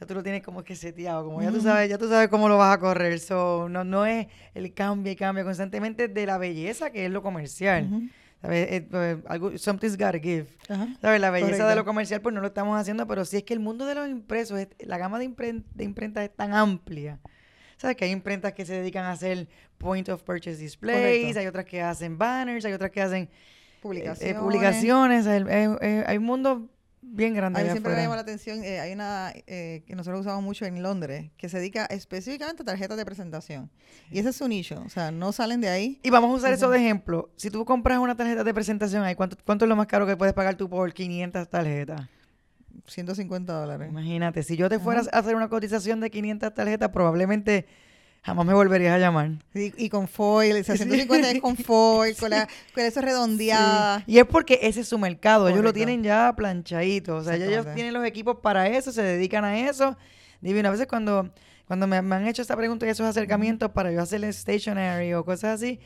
[SPEAKER 2] ya tú lo tienes como que seteado, como ya tú sabes, ya tú sabes cómo lo vas a correr. So, no, no es el cambio y cambio constantemente de la belleza que es lo comercial. ¿sabes? Eh, pues, algo, something's gotta give. ¿Sabes? La belleza de lo comercial, pues no lo estamos haciendo, pero sí es que el mundo de los impresos, la gama de, de imprentas es tan amplia. ¿Sabes? Que hay imprentas que se dedican a hacer point of purchase displays, hay otras que hacen banners, hay otras que hacen
[SPEAKER 1] publicaciones.
[SPEAKER 2] Eh, publicaciones. hay un mundo bien grande.
[SPEAKER 1] A mí siempre me llama la atención, eh, hay una eh, que nosotros usamos mucho en Londres, que se dedica específicamente a tarjetas de presentación. Y ese es su nicho, o sea, no salen de ahí.
[SPEAKER 2] Y vamos a usar eso de ejemplo. Si tú compras una tarjeta de presentación, ahí ¿cuánto, ¿cuánto es lo más caro que puedes pagar tú por 500 tarjetas?
[SPEAKER 1] 150 dólares.
[SPEAKER 2] Imagínate, si yo te fueras a hacer una cotización de 500 tarjetas, probablemente jamás me volverías a llamar.
[SPEAKER 1] Y, con foil, o sea, 150 es con foil, con, la, con eso redondeada.
[SPEAKER 2] Y es porque ese es su mercado, ellos lo tienen ya planchadito, o sea, ellos tienen los equipos para eso, se dedican a eso. Divino, a veces cuando, cuando me, han hecho esta pregunta y esos acercamientos para yo hacerle stationary o cosas así,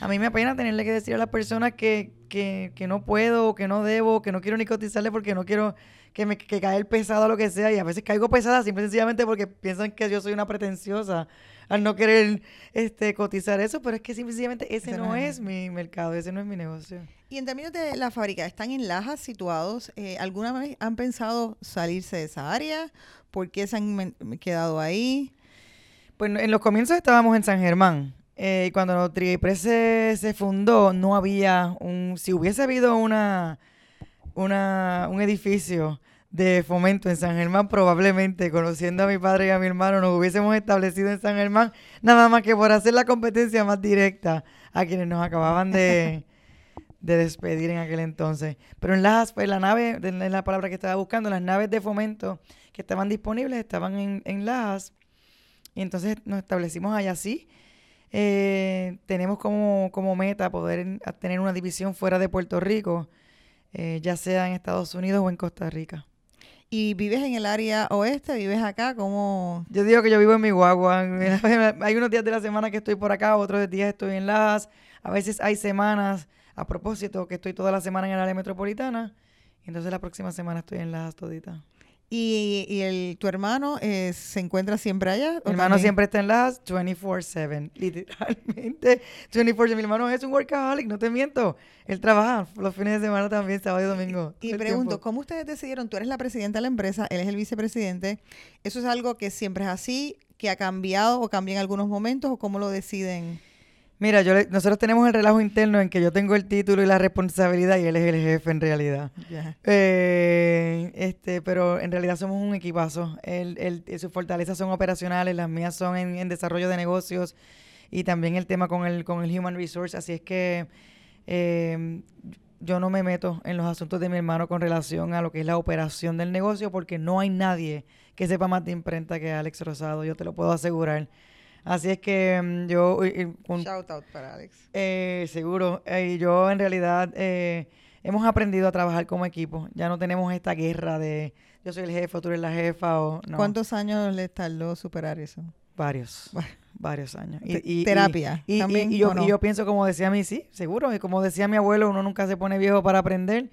[SPEAKER 2] a mí me apena tenerle que decir a las personas que, que, que no puedo, que no debo, que no quiero ni cotizarle porque no quiero que me que caer pesado o lo que sea. Y a veces caigo pesada simple sencillamente porque piensan que yo soy una pretenciosa al no querer este, cotizar eso, pero es que simplemente ese, no, es, mi mercado, ese no es mi negocio.
[SPEAKER 1] Y en términos de la fábrica, ¿están en Lajas situados? Eh, ¿Alguna vez han pensado salirse de esa área? ¿Por qué se han quedado ahí?
[SPEAKER 2] Pues en los comienzos estábamos en San Germán. Eh, cuando Tripress se, se fundó, no había un... Si hubiese habido una, una, un edificio de fomento en San Germán, probablemente, conociendo a mi padre y a mi hermano, nos hubiésemos establecido en San Germán, nada más que por hacer la competencia más directa a quienes nos acababan de, despedir en aquel entonces. Pero en las, pues la nave, es la palabra que estaba buscando, las naves de fomento que estaban disponibles estaban en, en Lajas, y entonces nos establecimos allá sí. Eh, tenemos como, como meta poder tener una división fuera de Puerto Rico, eh, ya sea en Estados Unidos o en Costa Rica.
[SPEAKER 1] ¿Y vives en el área oeste? ¿Vives acá? ¿Cómo...?
[SPEAKER 2] Yo digo que yo vivo en mi guagua. hay unos días de la semana que estoy por acá, otros días estoy en Las. A veces hay semanas, a propósito, que estoy toda la semana en el área metropolitana. Y entonces la próxima semana estoy en Las todita.
[SPEAKER 1] ¿Y, y el, tu hermano eh, se encuentra siempre allá?
[SPEAKER 2] Mi hermano siempre está en las 24-7, literalmente 24-7. Mi hermano es un workaholic, no te miento. Él trabaja los fines de semana también, sábado y domingo.
[SPEAKER 1] Y, pregunto, ¿cómo ustedes decidieron? Tú eres la presidenta de la empresa, él es el vicepresidente. ¿Eso es algo que siempre es así, que ha cambiado o cambia en algunos momentos o cómo lo deciden?
[SPEAKER 2] Mira, yo nosotros tenemos el relajo interno en que yo tengo el título y la responsabilidad y él es el jefe en realidad. Eh, este, pero en realidad somos un equipazo. Él, sus fortalezas son operacionales, las mías son en, desarrollo de negocios y también el tema con el, con el Human Resource. Así es que eh, yo no me meto en los asuntos de mi hermano con relación a lo que es la operación del negocio porque no hay nadie que sepa más de imprenta que Alex Rosado, yo te lo puedo asegurar. Así es que mm, yo...
[SPEAKER 1] Shout out para Alex.
[SPEAKER 2] Eh, seguro. Eh, yo en realidad eh, hemos aprendido a trabajar como equipo. Ya no tenemos esta guerra de yo soy el jefe, tú eres la jefa o no.
[SPEAKER 1] ¿Cuántos años le tardó superar eso?
[SPEAKER 2] Varios. varios años.
[SPEAKER 1] Y, terapia.
[SPEAKER 2] Y,
[SPEAKER 1] también,
[SPEAKER 2] y yo, yo, pienso, como decía a mí, sí, seguro. Y como decía mi abuelo, uno nunca se pone viejo para aprender.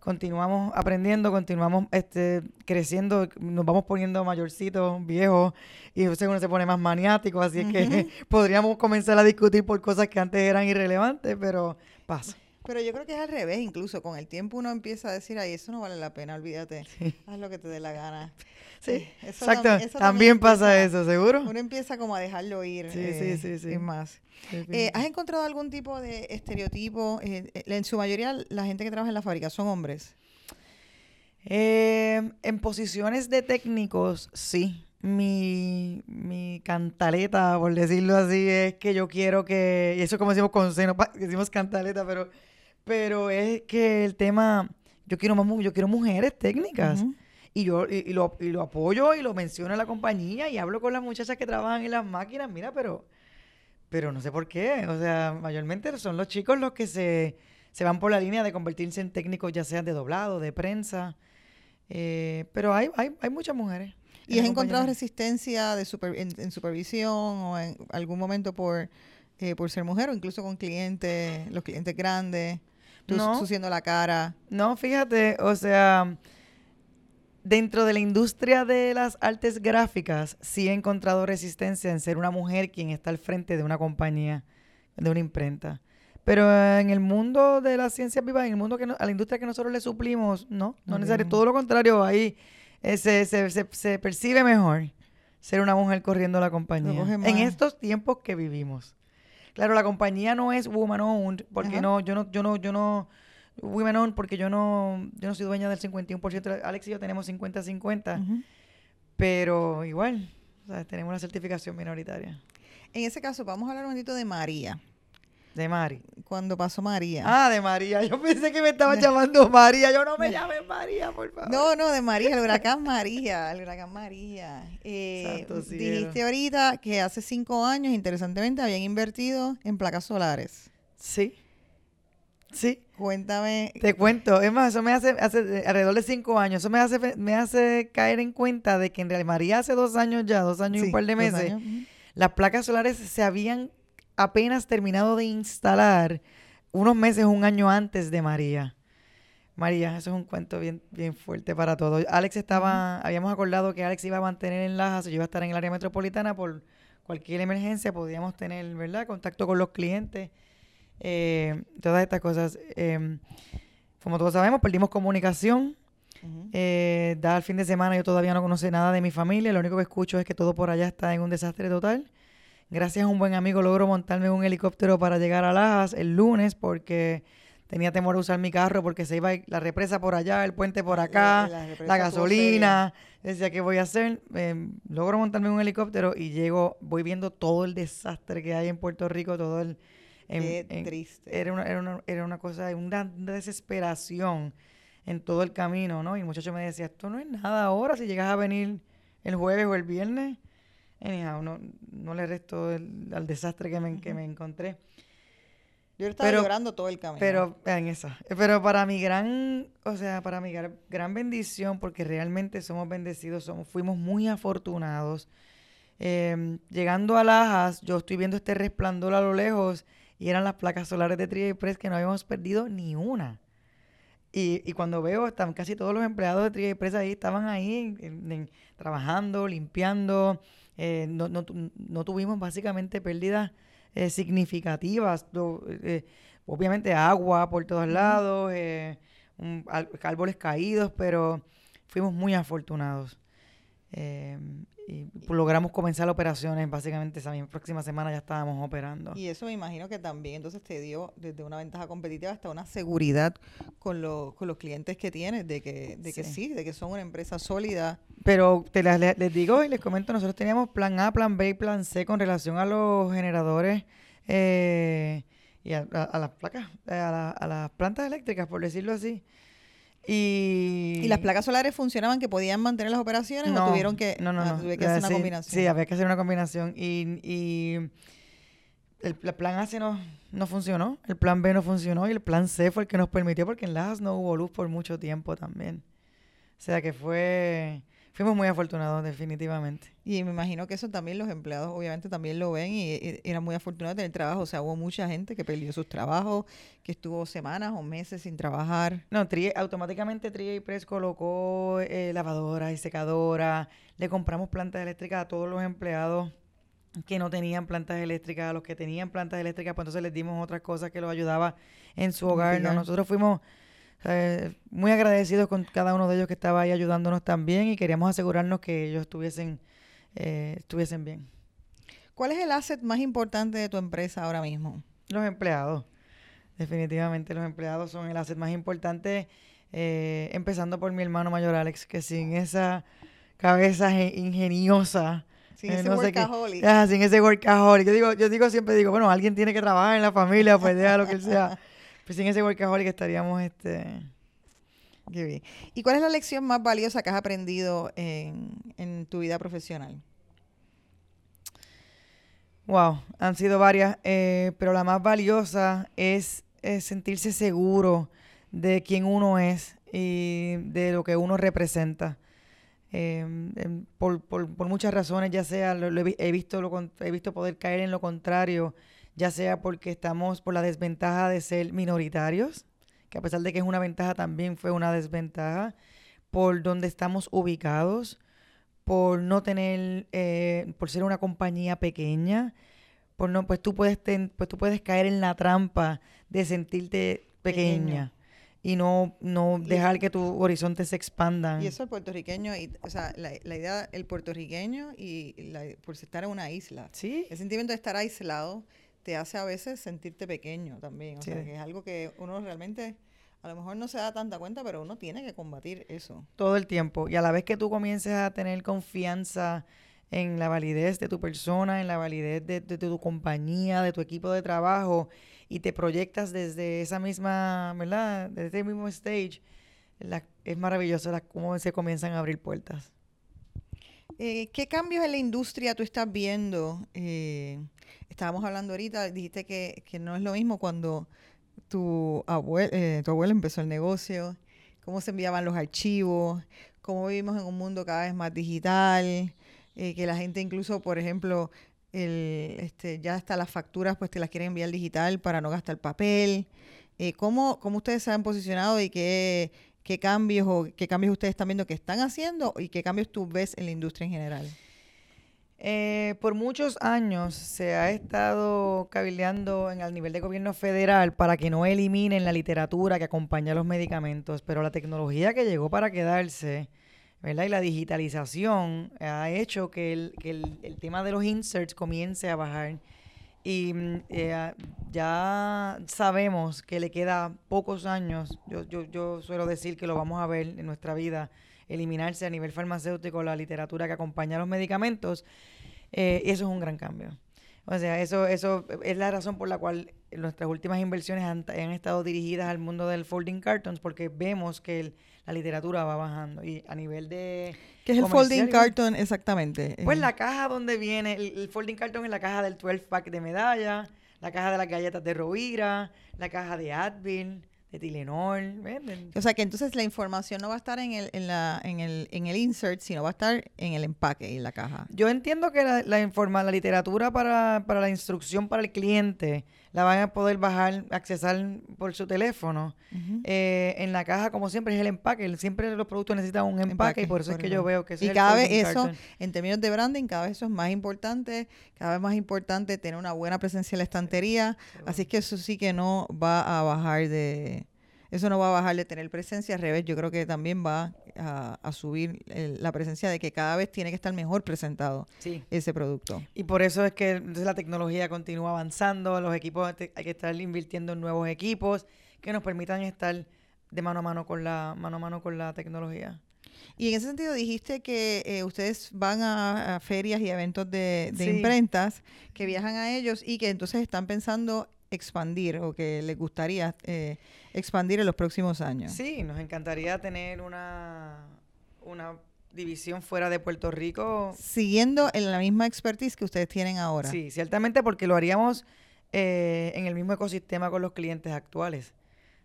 [SPEAKER 2] Continuamos aprendiendo, continuamos este, creciendo, nos vamos poniendo mayorcitos, viejos, y uno se pone más maniático. Así es que podríamos comenzar a discutir por cosas que antes eran irrelevantes, pero pasa.
[SPEAKER 1] Pero yo creo que es al revés, incluso con el tiempo uno empieza a decir, ay, eso no vale la pena, olvídate, haz lo que te dé la gana.
[SPEAKER 2] Sí, exacto, también, pasa eso, ¿seguro?
[SPEAKER 1] Uno empieza como a dejarlo ir. Sí, sí, sí, sí. más. Eh, ¿Has encontrado algún tipo de estereotipo? Eh, eh, en su mayoría la gente que trabaja en la fábrica son hombres.
[SPEAKER 2] en posiciones de técnicos, sí. Mi, mi cantaleta, por decirlo así, es que yo quiero que, y eso como decimos con seno, decimos cantaleta, pero pero es que el tema, yo quiero más, yo quiero mujeres técnicas. Y yo y, lo, y lo apoyo y lo menciono en la compañía y hablo con las muchachas que trabajan en las máquinas, mira, pero, pero no sé por qué. O sea, mayormente son los chicos los que se, se van por la línea de convertirse en técnicos, ya sean de doblado, de prensa. Eh, pero hay, hay, hay muchas mujeres.
[SPEAKER 1] ¿Y has encontrado resistencia de en, supervisión o en algún momento por, eh, por ser mujer o incluso con clientes, los clientes grandes? No, la cara.
[SPEAKER 2] No, fíjate, o sea, dentro de la industria de las artes gráficas, sí he encontrado resistencia en ser una mujer quien está al frente de una compañía, de una imprenta. Pero en el mundo de las ciencias vivas, en el mundo que a la industria que nosotros le suplimos, no, no necesariamente. Todo lo contrario, ahí eh, se, se, percibe mejor ser una mujer corriendo la compañía. En estos tiempos que vivimos. Claro, la compañía no es woman owned, porque no, yo no, yo no, yo no, women owned porque yo no, yo no soy dueña del 51%. Alex y yo tenemos 50-50, pero igual, tenemos una certificación minoritaria.
[SPEAKER 1] En ese caso, vamos a hablar un momentito de María.
[SPEAKER 2] De Mari.
[SPEAKER 1] Cuando pasó María.
[SPEAKER 2] Ah, de María. Yo pensé que me estaba llamando María. Yo no me llame María, por favor.
[SPEAKER 1] No, no, de María, el huracán María. El huracán María. Eh, dijiste ahorita que hace cinco años, interesantemente, habían invertido en placas solares.
[SPEAKER 2] Sí. Sí.
[SPEAKER 1] Cuéntame.
[SPEAKER 2] Te cuento. Es más, eso me hace, hace alrededor de cinco años. Eso me hace, me hace caer en cuenta de que en realidad María hace dos años ya, dos años y un par de meses, las placas solares se habían apenas terminado de instalar unos meses, un año antes de María. María, eso es un cuento bien, bien fuerte para todos. Alex estaba, habíamos acordado que Alex iba a mantener en Lajas, yo iba a estar en el área metropolitana por cualquier emergencia, podíamos tener, ¿verdad?, contacto con los clientes, eh, todas estas cosas. Em, como todos sabemos, perdimos comunicación. Eh, da el fin de semana, yo todavía no conoce nada de mi familia, lo único que escucho es que todo por allá está en un desastre total. Gracias a un buen amigo logro montarme en un helicóptero para llegar a Lajas el lunes porque tenía temor de usar mi carro porque se iba la represa por allá, el puente por acá, la, gasolina. Decía, ¿qué voy a hacer? Em, logro montarme en un helicóptero y llego, voy viendo todo el desastre que hay en Puerto Rico, todo el...
[SPEAKER 1] Qué triste.
[SPEAKER 2] Era una, era, una, era una cosa, una desesperación en todo el camino, ¿no? Y el muchacho me decía, esto no es nada ahora, si llegas a venir el jueves o el viernes, anyhow, no, no le resto al desastre que me, que me encontré.
[SPEAKER 1] Yo estaba llorando todo el camino.
[SPEAKER 2] Pero, en esa. Pero para mi gran, o sea, para mi gran, bendición, porque realmente somos bendecidos, somos, fuimos muy afortunados. Em, llegando a Lajas, yo estoy viendo este resplandor a lo lejos y eran las placas solares de Triay Press que no habíamos perdido ni una. Y, y cuando veo, están casi todos los empleados de Triay Press ahí, estaban ahí trabajando, limpiando, eh, no, no, no, tuvimos básicamente pérdidas eh, significativas. Eh, obviamente agua por todos lados, árboles caídos, pero fuimos muy afortunados. Em, y logramos comenzar operaciones, básicamente esa próxima semana ya estábamos operando.
[SPEAKER 1] Y eso me imagino que también entonces te dio desde una ventaja competitiva hasta una seguridad con, con los clientes que tienes, de que, de que sí. de que son una empresa sólida.
[SPEAKER 2] Pero te les, digo y les comento, nosotros teníamos plan A, plan B y plan C con relación a los generadores eh, y a, las placas, a, a las plantas eléctricas, por decirlo así. Y,
[SPEAKER 1] ¿Y las placas solares funcionaban que podían mantener las operaciones o tuvieron que,
[SPEAKER 2] no, no,
[SPEAKER 1] ah,
[SPEAKER 2] no.
[SPEAKER 1] tuve que hacer una
[SPEAKER 2] sí,
[SPEAKER 1] combinación?
[SPEAKER 2] Sí, había que hacer una combinación. Y, y el, el plan A no, no funcionó, el plan B no funcionó y el plan C fue el que nos permitió porque en Lajas no hubo luz por mucho tiempo también. O sea que fue... Fuimos muy afortunados, definitivamente.
[SPEAKER 1] Y me imagino que eso también los empleados obviamente también lo ven y, y eran muy afortunados de tener trabajo. O sea, hubo mucha gente que perdió sus trabajos, que estuvo semanas o meses sin trabajar.
[SPEAKER 2] No, Trie, automáticamente Trie y Press colocó eh, lavadoras y secadoras. Le compramos plantas eléctricas a todos los empleados que no tenían plantas eléctricas, a los que tenían plantas eléctricas, pues entonces les dimos otras cosas que los ayudaba en su hogar. ¿no? Nosotros fuimos eh, muy agradecidos con cada uno de ellos que estaba ahí ayudándonos también y queríamos asegurarnos que ellos estuviesen, eh, estuviesen bien.
[SPEAKER 1] ¿Cuál es el asset más importante de tu empresa ahora mismo?
[SPEAKER 2] Los empleados. Definitivamente los empleados son el asset más importante, eh, empezando por mi hermano mayor Alex, que sin esa cabeza ingeniosa,
[SPEAKER 1] sin ese workaholic.
[SPEAKER 2] ah, sin ese workaholic. Yo digo, yo digo siempre digo, bueno, alguien tiene que trabajar en la familia, pues deja lo que él sea. Pues sin ese workaholic estaríamos este
[SPEAKER 1] Qué bien. ¿Y cuál es la lección más valiosa que has aprendido en, en tu vida profesional?
[SPEAKER 2] Wow, han sido varias, eh, pero la más valiosa es, es, sentirse seguro de quién uno es y de lo que uno representa. Eh, por, por, por, muchas razones, ya sea lo, lo he, he, visto lo, he visto poder caer en lo contrario, ya sea porque estamos por la desventaja de ser minoritarios, que a pesar de que es una ventaja también fue una desventaja, por donde estamos ubicados, por no tener, eh, por ser una compañía pequeña, por no, pues tú puedes, ten, pues tú puedes caer en la trampa de sentirte pequeña. Y no, no dejar que tus horizontes se expandan.
[SPEAKER 1] Y eso el puertorriqueño, y, o sea, la, la idea, el puertorriqueño y la, por estar en una isla.
[SPEAKER 2] Sí.
[SPEAKER 1] El sentimiento de estar aislado te hace a veces sentirte pequeño también. O
[SPEAKER 2] Sí.
[SPEAKER 1] sea, que es algo que uno realmente, a lo mejor no se da tanta cuenta, pero uno tiene que combatir eso.
[SPEAKER 2] Todo el tiempo. Y a la vez que tú comiences a tener confianza en la validez de tu persona, en la validez de, de, de tu compañía, de tu equipo de trabajo, y te proyectas desde esa misma, ¿verdad? Desde ese mismo stage, la, es maravilloso la, cómo se comienzan a abrir puertas.
[SPEAKER 1] Eh, ¿Qué cambios en la industria tú estás viendo? Eh, estábamos hablando ahorita, dijiste que, que, no es lo mismo cuando tu abuelo, eh, tu abuelo empezó el negocio, cómo se enviaban los archivos, cómo vivimos en un mundo cada vez más digital, eh, que la gente incluso, por ejemplo, el, este, ya hasta las facturas pues te las quieren enviar digital para no gastar papel. Eh, ¿cómo, ¿Cómo ustedes se han posicionado y qué, qué cambios o qué cambios ustedes están viendo que están haciendo y qué cambios tú ves en la industria en general?
[SPEAKER 2] Eh, por muchos años se ha estado cabildeando en el nivel de gobierno federal para que no eliminen la literatura que acompaña a los medicamentos, pero la tecnología que llegó para quedarse, ¿verdad? Y la digitalización ha hecho que el, que el, el tema de los inserts comience a bajar. Y eh, ya sabemos que le queda pocos años, yo, yo, yo suelo decir que lo vamos a ver en nuestra vida, eliminarse a nivel farmacéutico la literatura que acompaña a los medicamentos, eh, y eso es un gran cambio. O sea, eso, eso es la razón por la cual nuestras últimas inversiones han, han estado dirigidas al mundo del folding cartons, porque vemos que el, la literatura va bajando. Y a nivel de...
[SPEAKER 1] ¿Qué es el folding carton exactamente?
[SPEAKER 2] Pues la caja donde viene, el, el, folding carton es la caja del 12 pack de medalla, la caja de las galletas de Rovira, la caja de Advil, de.
[SPEAKER 1] O sea que entonces la información no va a estar en el, en la, en el, en el insert, sino va a estar en el empaque, en la caja.
[SPEAKER 2] Yo entiendo que la, la, informa, la literatura para, para la instrucción para el cliente la van a poder bajar, accesar por su teléfono. Uh -huh. eh, en la caja, como siempre, es el empaque. Siempre los productos necesitan un empaque, empaque y por eso por es que yo veo que
[SPEAKER 1] Y cada vez eso, en términos de branding, cada vez eso es más importante, cada vez más importante tener una buena presencia en la estantería. Sí. Así que eso sí que no va a bajar de... Eso no va a bajar de tener presencia, al revés, yo creo que también va a, a subir el, la presencia de que cada vez tiene que estar mejor presentado
[SPEAKER 2] sí.
[SPEAKER 1] ese producto.
[SPEAKER 2] Y por eso es que entonces, la tecnología continúa avanzando, los equipos hay que estar invirtiendo en nuevos equipos que nos permitan estar de mano a mano con la mano a mano con la tecnología.
[SPEAKER 1] Y en ese sentido dijiste que eh, ustedes van a, a, ferias y eventos de, de
[SPEAKER 2] Sí.
[SPEAKER 1] imprentas que viajan a ellos y que entonces están pensando expandir o que les gustaría eh, expandir en los próximos años?
[SPEAKER 2] Sí, nos encantaría tener una, una división fuera de Puerto Rico.
[SPEAKER 1] Siguiendo en la misma expertise que ustedes tienen ahora.
[SPEAKER 2] Sí, ciertamente porque lo haríamos eh, en el mismo ecosistema con los clientes actuales.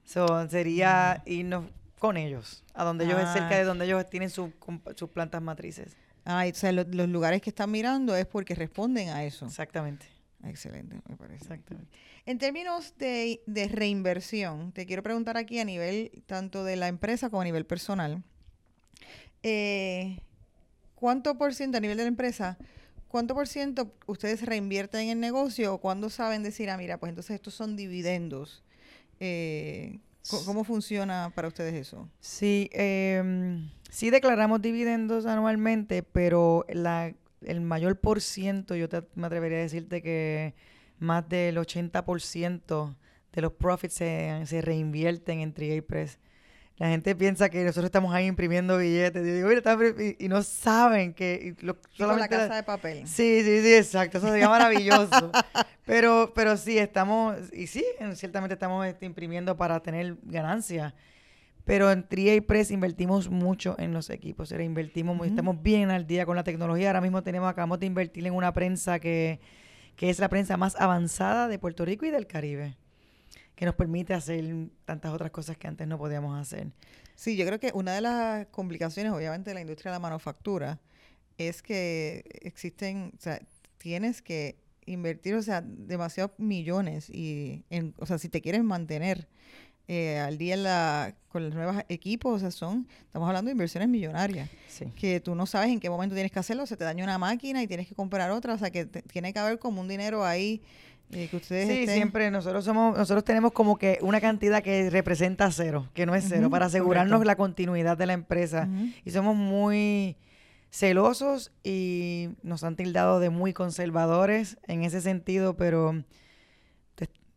[SPEAKER 2] So, sería irnos con ellos, a donde ellos, cerca
[SPEAKER 1] Ah.
[SPEAKER 2] de donde ellos tienen sus sus plantas matrices.
[SPEAKER 1] Ah, o sea, lo- los lugares que están mirando es porque responden a eso.
[SPEAKER 2] Exactamente.
[SPEAKER 1] Excelente, me parece.
[SPEAKER 2] Exactamente.
[SPEAKER 1] En términos de, de reinversión, te quiero preguntar aquí a nivel tanto de la empresa como a nivel personal. eh, ¿Cuánto por ciento a nivel de la empresa, cuánto por ciento ustedes reinvierten en el negocio o cuándo saben decir, ah, mira, pues entonces estos son dividendos? Eh, ¿Cómo funciona para ustedes eso?
[SPEAKER 2] Sí, em, sí declaramos dividendos anualmente, pero la, el mayor por ciento, yo te- me atrevería a decirte que más del 80% de los profits se, se reinvierten en Triay Press. La gente piensa que nosotros estamos ahí imprimiendo billetes y, digo, "Mira, está impri-", y- y no saben que y lo-
[SPEAKER 1] Y con la casa de papel.
[SPEAKER 2] Sí, sí, sí, exacto. Eso sería maravilloso. pero, pero sí, estamos, y sí, en- ciertamente estamos este, imprimiendo para tener ganancias. Pero en Tria y Press invertimos mucho en los equipos. o sea, invertimos, estamos bien al día con la tecnología. Ahora mismo tenemos, acabamos de invertir en una prensa que, que es la prensa más avanzada de Puerto Rico y del Caribe. Que nos permite hacer tantas otras cosas que antes no podíamos hacer.
[SPEAKER 1] Sí, yo creo que una de las complicaciones, obviamente, de la industria de la manufactura es que existen, o sea, tienes que invertir, o sea, demasiados millones y, en, o sea, si te quieres mantener eh, al día la, con los nuevos equipos, o sea, son, estamos hablando de inversiones millonarias,
[SPEAKER 2] Sí.
[SPEAKER 1] que tú no sabes en qué momento tienes que hacerlo, se te daña una máquina y tienes que comprar otra, o sea, que te- tiene que haber como un dinero ahí eh, que ustedes
[SPEAKER 2] Sí,
[SPEAKER 1] estén-
[SPEAKER 2] siempre nosotros somos, nosotros tenemos como que una cantidad que representa cero, que no es cero, para asegurarnos
[SPEAKER 1] correcto.
[SPEAKER 2] la continuidad de la empresa. Y somos muy celosos y nos han tildado de muy conservadores en ese sentido, pero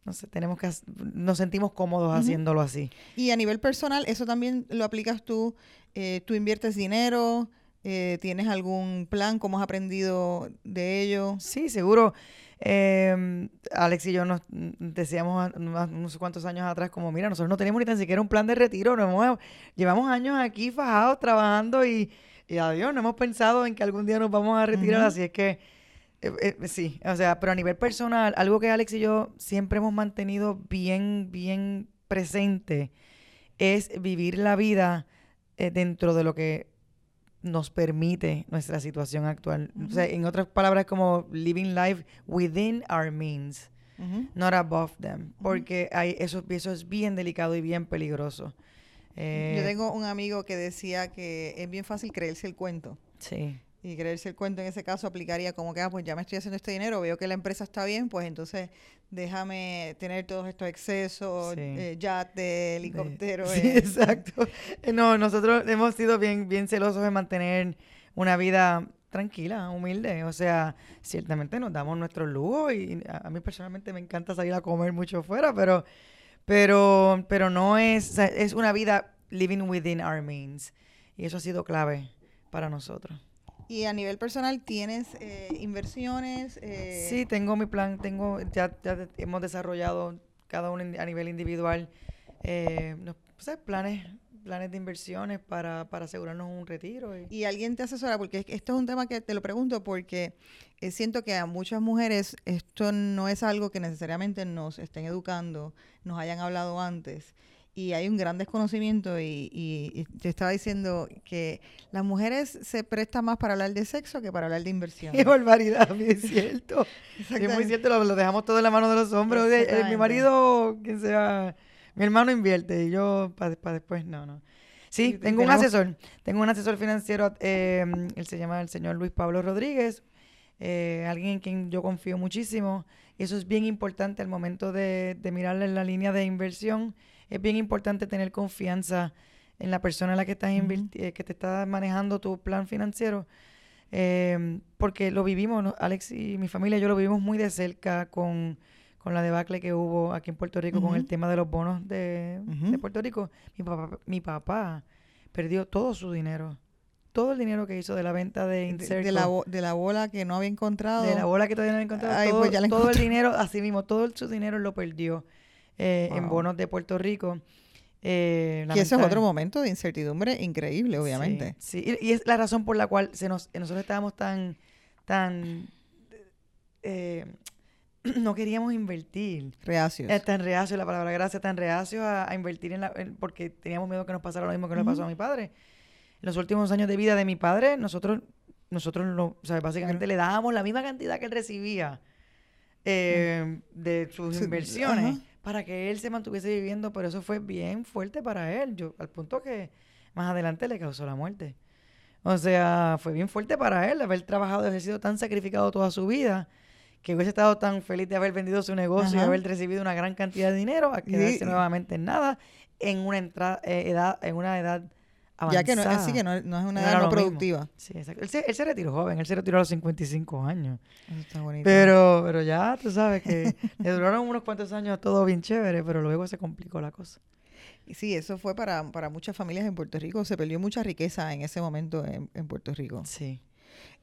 [SPEAKER 2] no sé, tenemos que nos sentimos cómodos haciéndolo así.
[SPEAKER 1] Y a nivel personal, ¿eso también lo aplicas tú? Eh, ¿Tú inviertes dinero? Eh, ¿Tienes algún plan? ¿Cómo has aprendido de ello?
[SPEAKER 2] Sí, seguro. Eh, Alex y yo nos decíamos no- no sé cuántos años atrás como, mira, nosotros no tenemos ni tan siquiera un plan de retiro, nos hemos- llevamos años aquí fajados trabajando y, y adiós, no hemos pensado en que algún día nos vamos a retirar, así es que eh, eh, sí, o sea, pero a nivel personal, algo que Alex y yo siempre hemos mantenido bien, bien presente es vivir la vida eh, dentro de lo que nos permite nuestra situación actual. O sea, en otras palabras, como living life within our means, not above them. Porque hay, eso, eso es bien delicado y bien peligroso. Eh,
[SPEAKER 1] Yo tengo un amigo que decía que es bien fácil creerse el cuento.
[SPEAKER 2] Sí.
[SPEAKER 1] Y creerse el cuento en ese caso aplicaría como que, ah, pues ya me estoy haciendo este dinero, veo que la empresa está bien, pues entonces déjame tener todos estos excesos,
[SPEAKER 2] Sí.
[SPEAKER 1] eh, yate, helicóptero.
[SPEAKER 2] Sí,
[SPEAKER 1] eh.
[SPEAKER 2] exacto. Eh, No, nosotros hemos sido bien, bien celosos de mantener una vida tranquila, humilde. O sea, ciertamente nos damos nuestros lujos y a, a mí personalmente me encanta salir a comer mucho fuera, pero, pero, pero no es, o sea, es una vida living within our means. Y eso ha sido clave para nosotros.
[SPEAKER 1] Y a nivel personal, ¿tienes eh, inversiones? Eh,
[SPEAKER 2] Sí, tengo mi plan, tengo, ya, ya hemos desarrollado cada uno a nivel individual, eh, planes, planes de inversiones para, para asegurarnos un retiro. y-
[SPEAKER 1] Y alguien te asesora, porque es que esto es un tema que te lo pregunto porque eh, siento que a muchas mujeres esto no es algo que necesariamente nos estén educando, nos hayan hablado antes. Y hay un gran desconocimiento y, y, y te estaba diciendo que las mujeres se prestan más para hablar de sexo que para hablar de inversión.
[SPEAKER 2] Qué barbaridad, es cierto. Es muy cierto, lo, lo dejamos todo en la mano de los hombres. Eh, mi marido, quien sea, mi hermano invierte y yo para después, no, no. Sí, tengo un asesor, tengo un asesor financiero, eh, él se llama el señor Luis Pablo Rodríguez, eh, alguien en quien yo confío muchísimo. Y eso es bien importante al momento de, de mirarle en la línea de inversión. Es bien importante tener confianza en la persona en la que estás eh, que te está manejando tu plan financiero. Eh, porque lo vivimos, ¿no? Alex y mi familia, yo lo vivimos muy de cerca con, con la debacle que hubo aquí en Puerto Rico con el tema de los bonos de. Puerto Rico. Mi papá, mi papá perdió todo su dinero. todo el dinero que hizo de la venta de
[SPEAKER 1] De, la, de la bola que no había encontrado.
[SPEAKER 2] De la bola que todavía no había encontrado.
[SPEAKER 1] Ay,
[SPEAKER 2] todo,
[SPEAKER 1] pues ya
[SPEAKER 2] todo el dinero, así mismo, todo el- su dinero lo perdió eh, en bonos de Puerto Rico. Eh,
[SPEAKER 1] que ese es otro momento de incertidumbre increíble, obviamente.
[SPEAKER 2] Sí, sí. Y, y es la razón por la cual se nos, eh, nosotros estábamos tan, tan, eh, no queríamos invertir.
[SPEAKER 1] Reacios.
[SPEAKER 2] Es tan reacio, la palabra gracia, tan reacio a, a invertir en la, en- porque teníamos miedo que nos pasara lo mismo que le pasó a mi padre. En los últimos años de vida de mi padre, nosotros, nosotros lo, o sea, básicamente le dábamos la misma cantidad que él recibía eh, de sus inversiones. Para que él se mantuviese viviendo, pero eso fue bien fuerte para él, yo, al punto que más adelante le causó la muerte. O sea, fue bien fuerte para él haber trabajado, haber sido tan sacrificado toda su vida, que hubiese estado tan feliz de haber vendido su negocio y
[SPEAKER 1] Ajá.
[SPEAKER 2] haber recibido una gran cantidad de dinero a quedarse
[SPEAKER 1] Y-
[SPEAKER 2] nuevamente en nada en una entrada, edad, en una edad avanzada.
[SPEAKER 1] ya que no, así que no, no es una
[SPEAKER 2] No
[SPEAKER 1] edad no productiva.
[SPEAKER 2] Sí, exacto. Él se, él se retiró joven, él se retiró a los 55 años.
[SPEAKER 1] Eso está bonito.
[SPEAKER 2] Pero, pero ya, tú sabes que le duraron unos cuantos años todo bien chévere, pero luego se complicó la cosa.
[SPEAKER 1] Y Sí, eso fue para, para muchas familias en Puerto Rico. Se perdió mucha riqueza en ese momento en, en Puerto Rico.
[SPEAKER 2] Sí.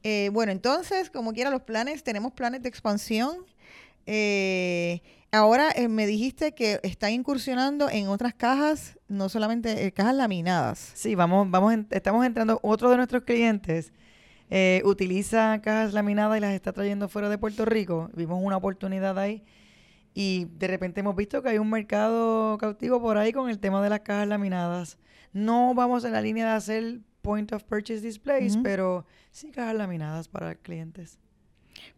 [SPEAKER 1] Eh, bueno, entonces, como quiera, los planes, tenemos planes de expansión. Eh, ahora eh, me dijiste que están incursionando en otras cajas, no solamente eh, cajas laminadas.
[SPEAKER 2] Sí, vamos, vamos, en- estamos entrando. Otro de nuestros clientes eh, utiliza cajas laminadas y las está trayendo fuera de Puerto Rico. Vimos una oportunidad ahí y de repente hemos visto que hay un mercado cautivo por ahí con el tema de las cajas laminadas. No vamos en la línea de hacer point of purchase displays, pero sí cajas laminadas para clientes.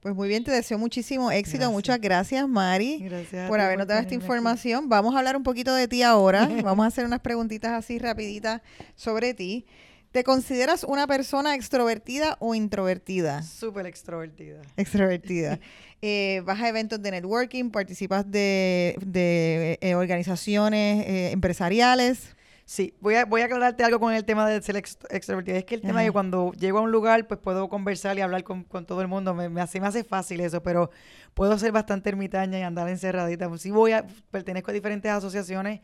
[SPEAKER 1] Pues muy bien, te deseo muchísimo éxito.
[SPEAKER 2] Gracias.
[SPEAKER 1] Muchas gracias, Mari,
[SPEAKER 2] Gracias
[SPEAKER 1] por habernos dado esta
[SPEAKER 2] aquí.
[SPEAKER 1] información. Vamos a hablar un poquito de ti ahora. Vamos a hacer unas preguntitas así rapiditas sobre ti. ¿Te consideras una persona extrovertida o introvertida?
[SPEAKER 2] Súper extrovertida.
[SPEAKER 1] Extrovertida. Eh, vas a eventos de networking, participas de, de, eh, organizaciones eh, empresariales.
[SPEAKER 2] Sí, voy a, voy a aclararte algo con el tema de ser ext- extrovertido. Es que el tema
[SPEAKER 1] Ajá.
[SPEAKER 2] de cuando llego a un lugar, pues puedo conversar y hablar con, con todo el mundo. Me, me hace, me hace fácil eso, pero puedo ser bastante ermitaña y andar encerradita. Sí voy a, pertenezco a diferentes asociaciones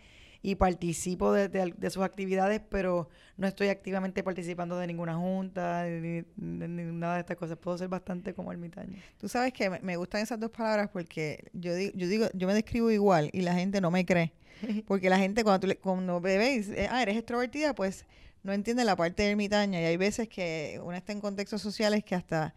[SPEAKER 2] y participo de, de de sus actividades, pero no estoy activamente participando de ninguna junta, ni, ni- ni nada de estas cosas. Puedo ser bastante como ermitaña.
[SPEAKER 1] Tú sabes que me, gustan esas dos palabras porque yo digo, yo digo, yo me describo igual y la gente no me cree. Porque la gente cuando, tú le, cuando dice, ah, eres extrovertida, pues no entiende la parte ermitaña. Y hay veces que uno está en contextos sociales que hasta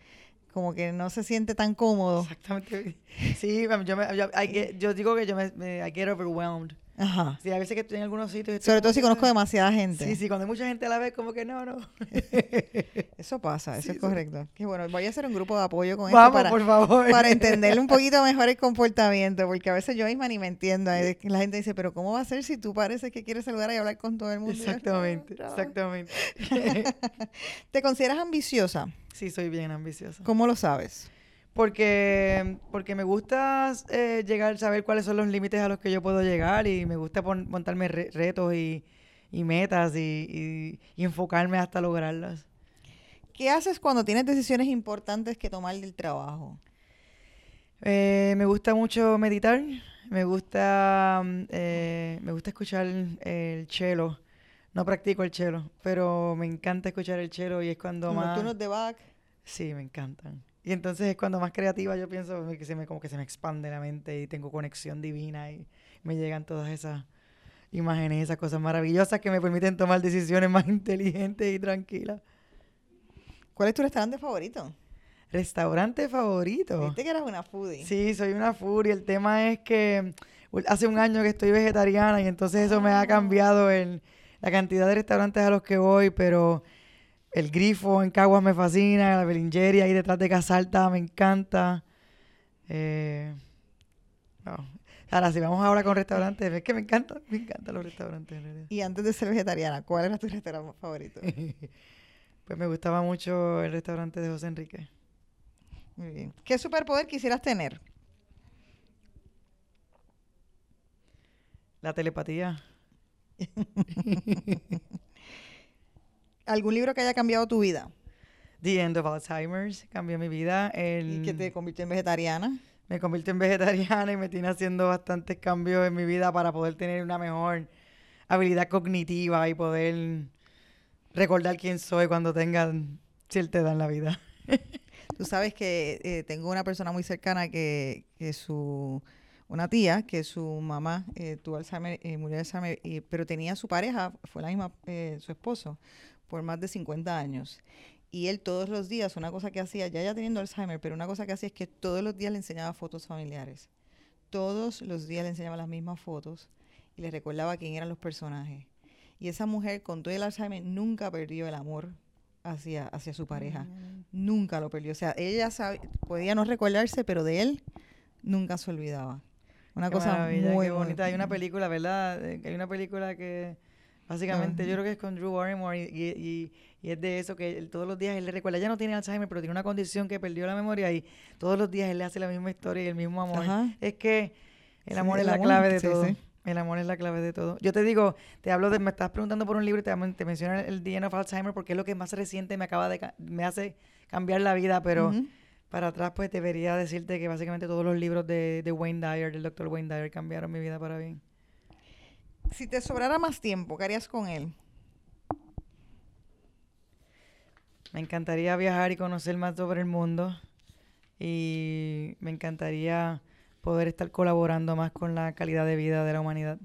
[SPEAKER 1] como que no se siente tan cómodo.
[SPEAKER 2] Exactamente. Sí, yo, me- yo, I get- yo digo que yo me, me- I get overwhelmed.
[SPEAKER 1] Ajá.
[SPEAKER 2] Sí, a veces que estoy en algunos sitios.
[SPEAKER 1] Sobre todo si conozco demasiada gente.
[SPEAKER 2] Sí, sí, cuando hay mucha gente a la vez, como que no, no.
[SPEAKER 1] Eso pasa, eso
[SPEAKER 2] Sí,
[SPEAKER 1] es
[SPEAKER 2] sí.
[SPEAKER 1] correcto. Que bueno, voy a hacer un grupo de apoyo con
[SPEAKER 2] Vamos,
[SPEAKER 1] esto para,
[SPEAKER 2] por favor.
[SPEAKER 1] para entender un poquito mejor el comportamiento, porque a veces yo misma ni me entiendo. La gente dice, pero ¿cómo va a ser si tú pareces que quieres saludar y hablar con todo el mundo?
[SPEAKER 2] Exactamente,
[SPEAKER 1] "No, no".
[SPEAKER 2] exactamente.
[SPEAKER 1] ¿Te consideras ambiciosa?
[SPEAKER 2] sí, soy bien ambiciosa.
[SPEAKER 1] ¿Cómo lo sabes?
[SPEAKER 2] Porque, porque me gusta eh, llegar, saber cuáles son los límites a los que yo puedo llegar y me gusta pon- montarme re- retos y, y metas y, y- y enfocarme hasta lograrlas.
[SPEAKER 1] ¿Qué haces cuando tienes decisiones importantes que tomar del trabajo?
[SPEAKER 2] Eh, me gusta mucho meditar, me gusta, mm, eh, me gusta escuchar el cello. No practico el cello, pero me encanta escuchar el cello y es cuando
[SPEAKER 1] Los
[SPEAKER 2] más...
[SPEAKER 1] nocturnos de back.
[SPEAKER 2] Sí, me encantan. Y entonces es cuando más creativa yo pienso que se me, como que se me expande la mente y tengo conexión divina y me llegan todas esas imágenes, esas cosas maravillosas que me permiten tomar decisiones más inteligentes y tranquilas.
[SPEAKER 1] ¿Cuál es tu restaurante favorito?
[SPEAKER 2] Restaurante favorito.
[SPEAKER 1] Viste que eras una foodie.
[SPEAKER 2] Sí, soy una furia. El tema es que hace un año que estoy vegetariana y entonces eso me ha
[SPEAKER 1] Ah.
[SPEAKER 2] cambiado el, la cantidad de restaurantes a los que voy, pero el grifo en Caguas me fascina, la belingeria ahí detrás de Casalta me encanta. Eh, no. Ahora, si vamos ahora con restaurantes, es que me encantan, me encantan los restaurantes.
[SPEAKER 1] Y antes de ser vegetariana, ¿cuál era tu restaurante favorito?
[SPEAKER 2] Pues me gustaba mucho el restaurante de José Enrique.
[SPEAKER 1] Muy bien. ¿Qué superpoder quisieras tener?
[SPEAKER 2] La telepatía.
[SPEAKER 1] ¿Algún libro que haya cambiado tu vida
[SPEAKER 2] The End of Alzheimer's cambió mi vida. El,
[SPEAKER 1] y que te convirtió en vegetariana?
[SPEAKER 2] Me convirtió en vegetariana y me tiene haciendo bastantes cambios en mi vida para poder tener una mejor habilidad cognitiva y poder recordar quién soy cuando tengan cierta edad en la vida.
[SPEAKER 1] Tú sabes que eh, tengo una persona muy cercana que, que su una tía que su mamá eh, tuvo Alzheimer, eh, murió de Alzheimer, pero tenía su pareja, fue la misma, eh, su esposo, por más de 50 años. Y él todos los días, una cosa que hacía, ya ya teniendo Alzheimer, pero una cosa que hacía es que todos los días le enseñaba fotos familiares. Todos los días le enseñaba las mismas fotos y le recordaba quién eran los personajes. Y esa mujer, con todo el Alzheimer, nunca perdió el amor hacia, hacia su pareja. Mm. Nunca lo perdió. O sea, ella podía no recordarse, pero de él nunca se olvidaba. Una cosa muy bonita.
[SPEAKER 2] Hay una película, ¿verdad? Hay una película que básicamente yo creo que es con Drew Barrymore y, es de eso que todos los días él le recuerda. Ella no tiene Alzheimer, pero tiene una condición que perdió la memoria y todos los días él le hace la misma historia y el mismo amor. Es que el amor es la clave de todo. El amor es la clave de todo. Yo te digo, te hablo de, me estás preguntando por un libro y te, te menciono el DNA of Alzheimer porque es lo que más reciente me acaba de, me hace cambiar la vida, pero para atrás, pues debería decirte que básicamente todos los libros de, Wayne Dyer, del doctor Wayne Dyer, cambiaron mi vida para bien.
[SPEAKER 1] Si te sobrara más tiempo, ¿qué harías con él?
[SPEAKER 2] Me encantaría viajar y conocer más sobre el mundo. Y me encantaría poder estar colaborando más con la calidad de vida de la humanidad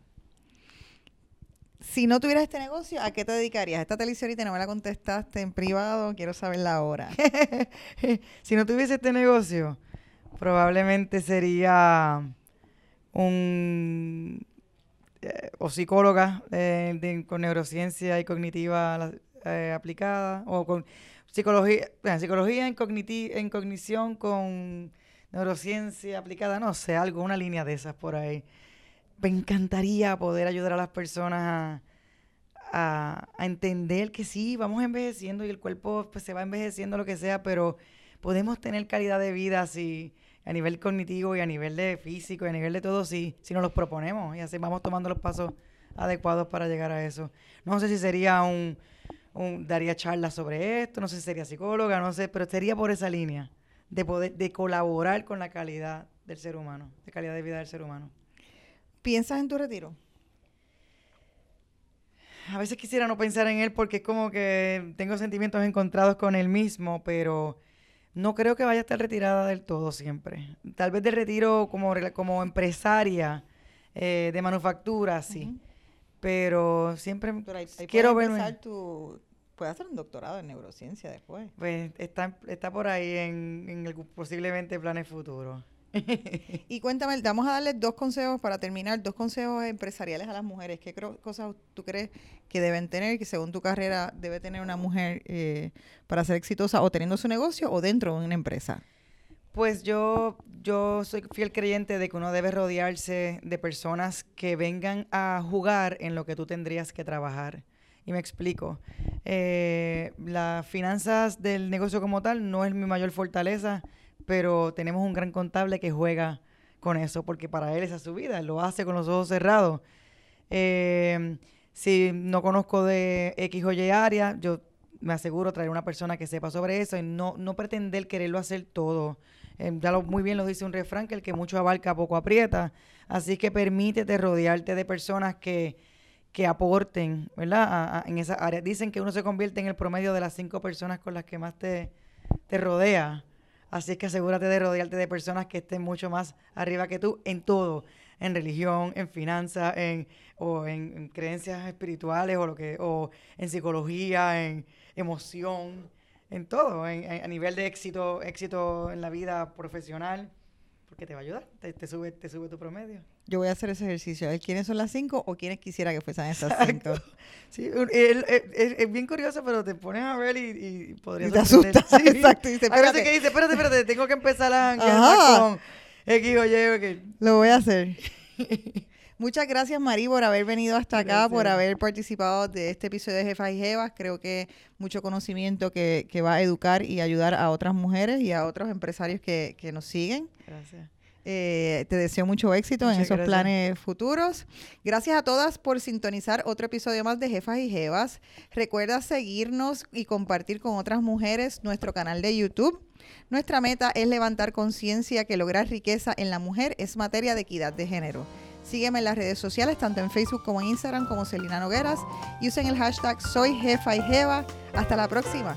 [SPEAKER 1] si no tuvieras este negocio, ¿a qué te dedicarías? Esta televisorita no me la contestaste en privado, quiero saberla ahora.
[SPEAKER 2] si no tuviese este negocio, probablemente sería un o psicóloga eh, con neurociencia y cognitiva eh, aplicada o con psicología, psicología en, en cognición con neurociencia aplicada, no sé, algo, una línea de esas por ahí. Me encantaría poder ayudar a las personas a, entender que sí, vamos envejeciendo y el cuerpo pues, se va envejeciendo, lo que sea, pero podemos tener calidad de vida así a nivel cognitivo y a nivel de físico y a nivel de todo, sí, si nos los proponemos y así vamos tomando los pasos adecuados para llegar a eso. No sé si sería un, un daría charlas sobre esto, no sé si sería psicóloga, no sé, pero sería por esa línea de poder, de colaborar con la calidad del ser humano, de calidad de vida del ser humano.
[SPEAKER 1] ¿Piensas en tu retiro?
[SPEAKER 2] A veces quisiera no pensar en él porque es como que tengo sentimientos encontrados con él mismo, pero no creo que vaya a estar retirada del todo siempre. Tal vez del retiro como, como empresaria eh, de manufactura, sí. Pero siempre quiero ver.
[SPEAKER 1] Tu, puedes hacer un doctorado en neurociencia después.
[SPEAKER 2] Pues está, está por ahí en, en el, posiblemente planes futuros.
[SPEAKER 1] y cuéntame, vamos a darle dos consejos para terminar, dos consejos empresariales a las mujeres. ¿Qué cosas tú crees que deben tener, que según tu carrera debe tener una mujer eh, para ser exitosa o teniendo su negocio o dentro de una empresa?
[SPEAKER 2] Pues yo, yo soy fiel creyente de que uno debe rodearse de personas que vengan a jugar en lo que tú tendrías que trabajar. Y me explico. Eh, las finanzas del negocio como tal no es mi mayor fortaleza pero tenemos un gran contable que juega con eso, porque para él esa es su vida, lo hace con los ojos cerrados. Eh, si no conozco de X o Y área, yo me aseguro traer una persona que sepa sobre eso y no, no pretender quererlo hacer todo. Eh, ya lo, muy bien lo dice un refrán, que el que mucho abarca poco aprieta. Así que permítete rodearte de personas que, que aporten, ¿verdad? en esa área. Dicen que uno se convierte en el promedio de las cinco personas con las que más te, te rodea. Así que asegúrate de rodearte de personas que estén mucho más arriba que tú en todo, en religión, en finanzas, en, o en, creencias espirituales, o lo que, o en psicología, en emoción, en todo, en, a nivel de éxito, éxito en la vida profesional porque te va a ayudar, te, sube, te sube tu promedio.
[SPEAKER 1] Yo voy a hacer ese ejercicio. ¿Quiénes son las cinco o quiénes quisiera que fuesen esas cinco?
[SPEAKER 2] Sí, es, bien curioso, pero te pones a ver y, y podrías...
[SPEAKER 1] Y te asustas, sí. exacto.
[SPEAKER 2] Y dice, Hay veces que dice, espérate, espérate, tengo que empezar a con X o Y.
[SPEAKER 1] Lo voy a hacer. Muchas gracias, Mari, por haber venido hasta acá, por haber participado de este episodio de Jefas y Jevas. Creo que mucho conocimiento que, que, va a educar y ayudar a otras mujeres y a otros empresarios que, que nos siguen.
[SPEAKER 2] Gracias.
[SPEAKER 1] Eh, te deseo mucho éxito en esos planes futuros. Gracias a todas por sintonizar otro episodio más de Jefas y Jevas. Recuerda seguirnos y compartir con otras mujeres nuestro canal de YouTube. Nuestra meta es levantar conciencia que lograr riqueza en la mujer es materia de equidad de género. Sígueme en las redes sociales, tanto en Facebook como en Instagram, como Celina Nogueras. Y usen el hashtag Soy Jefa y Jeva. Hasta la próxima.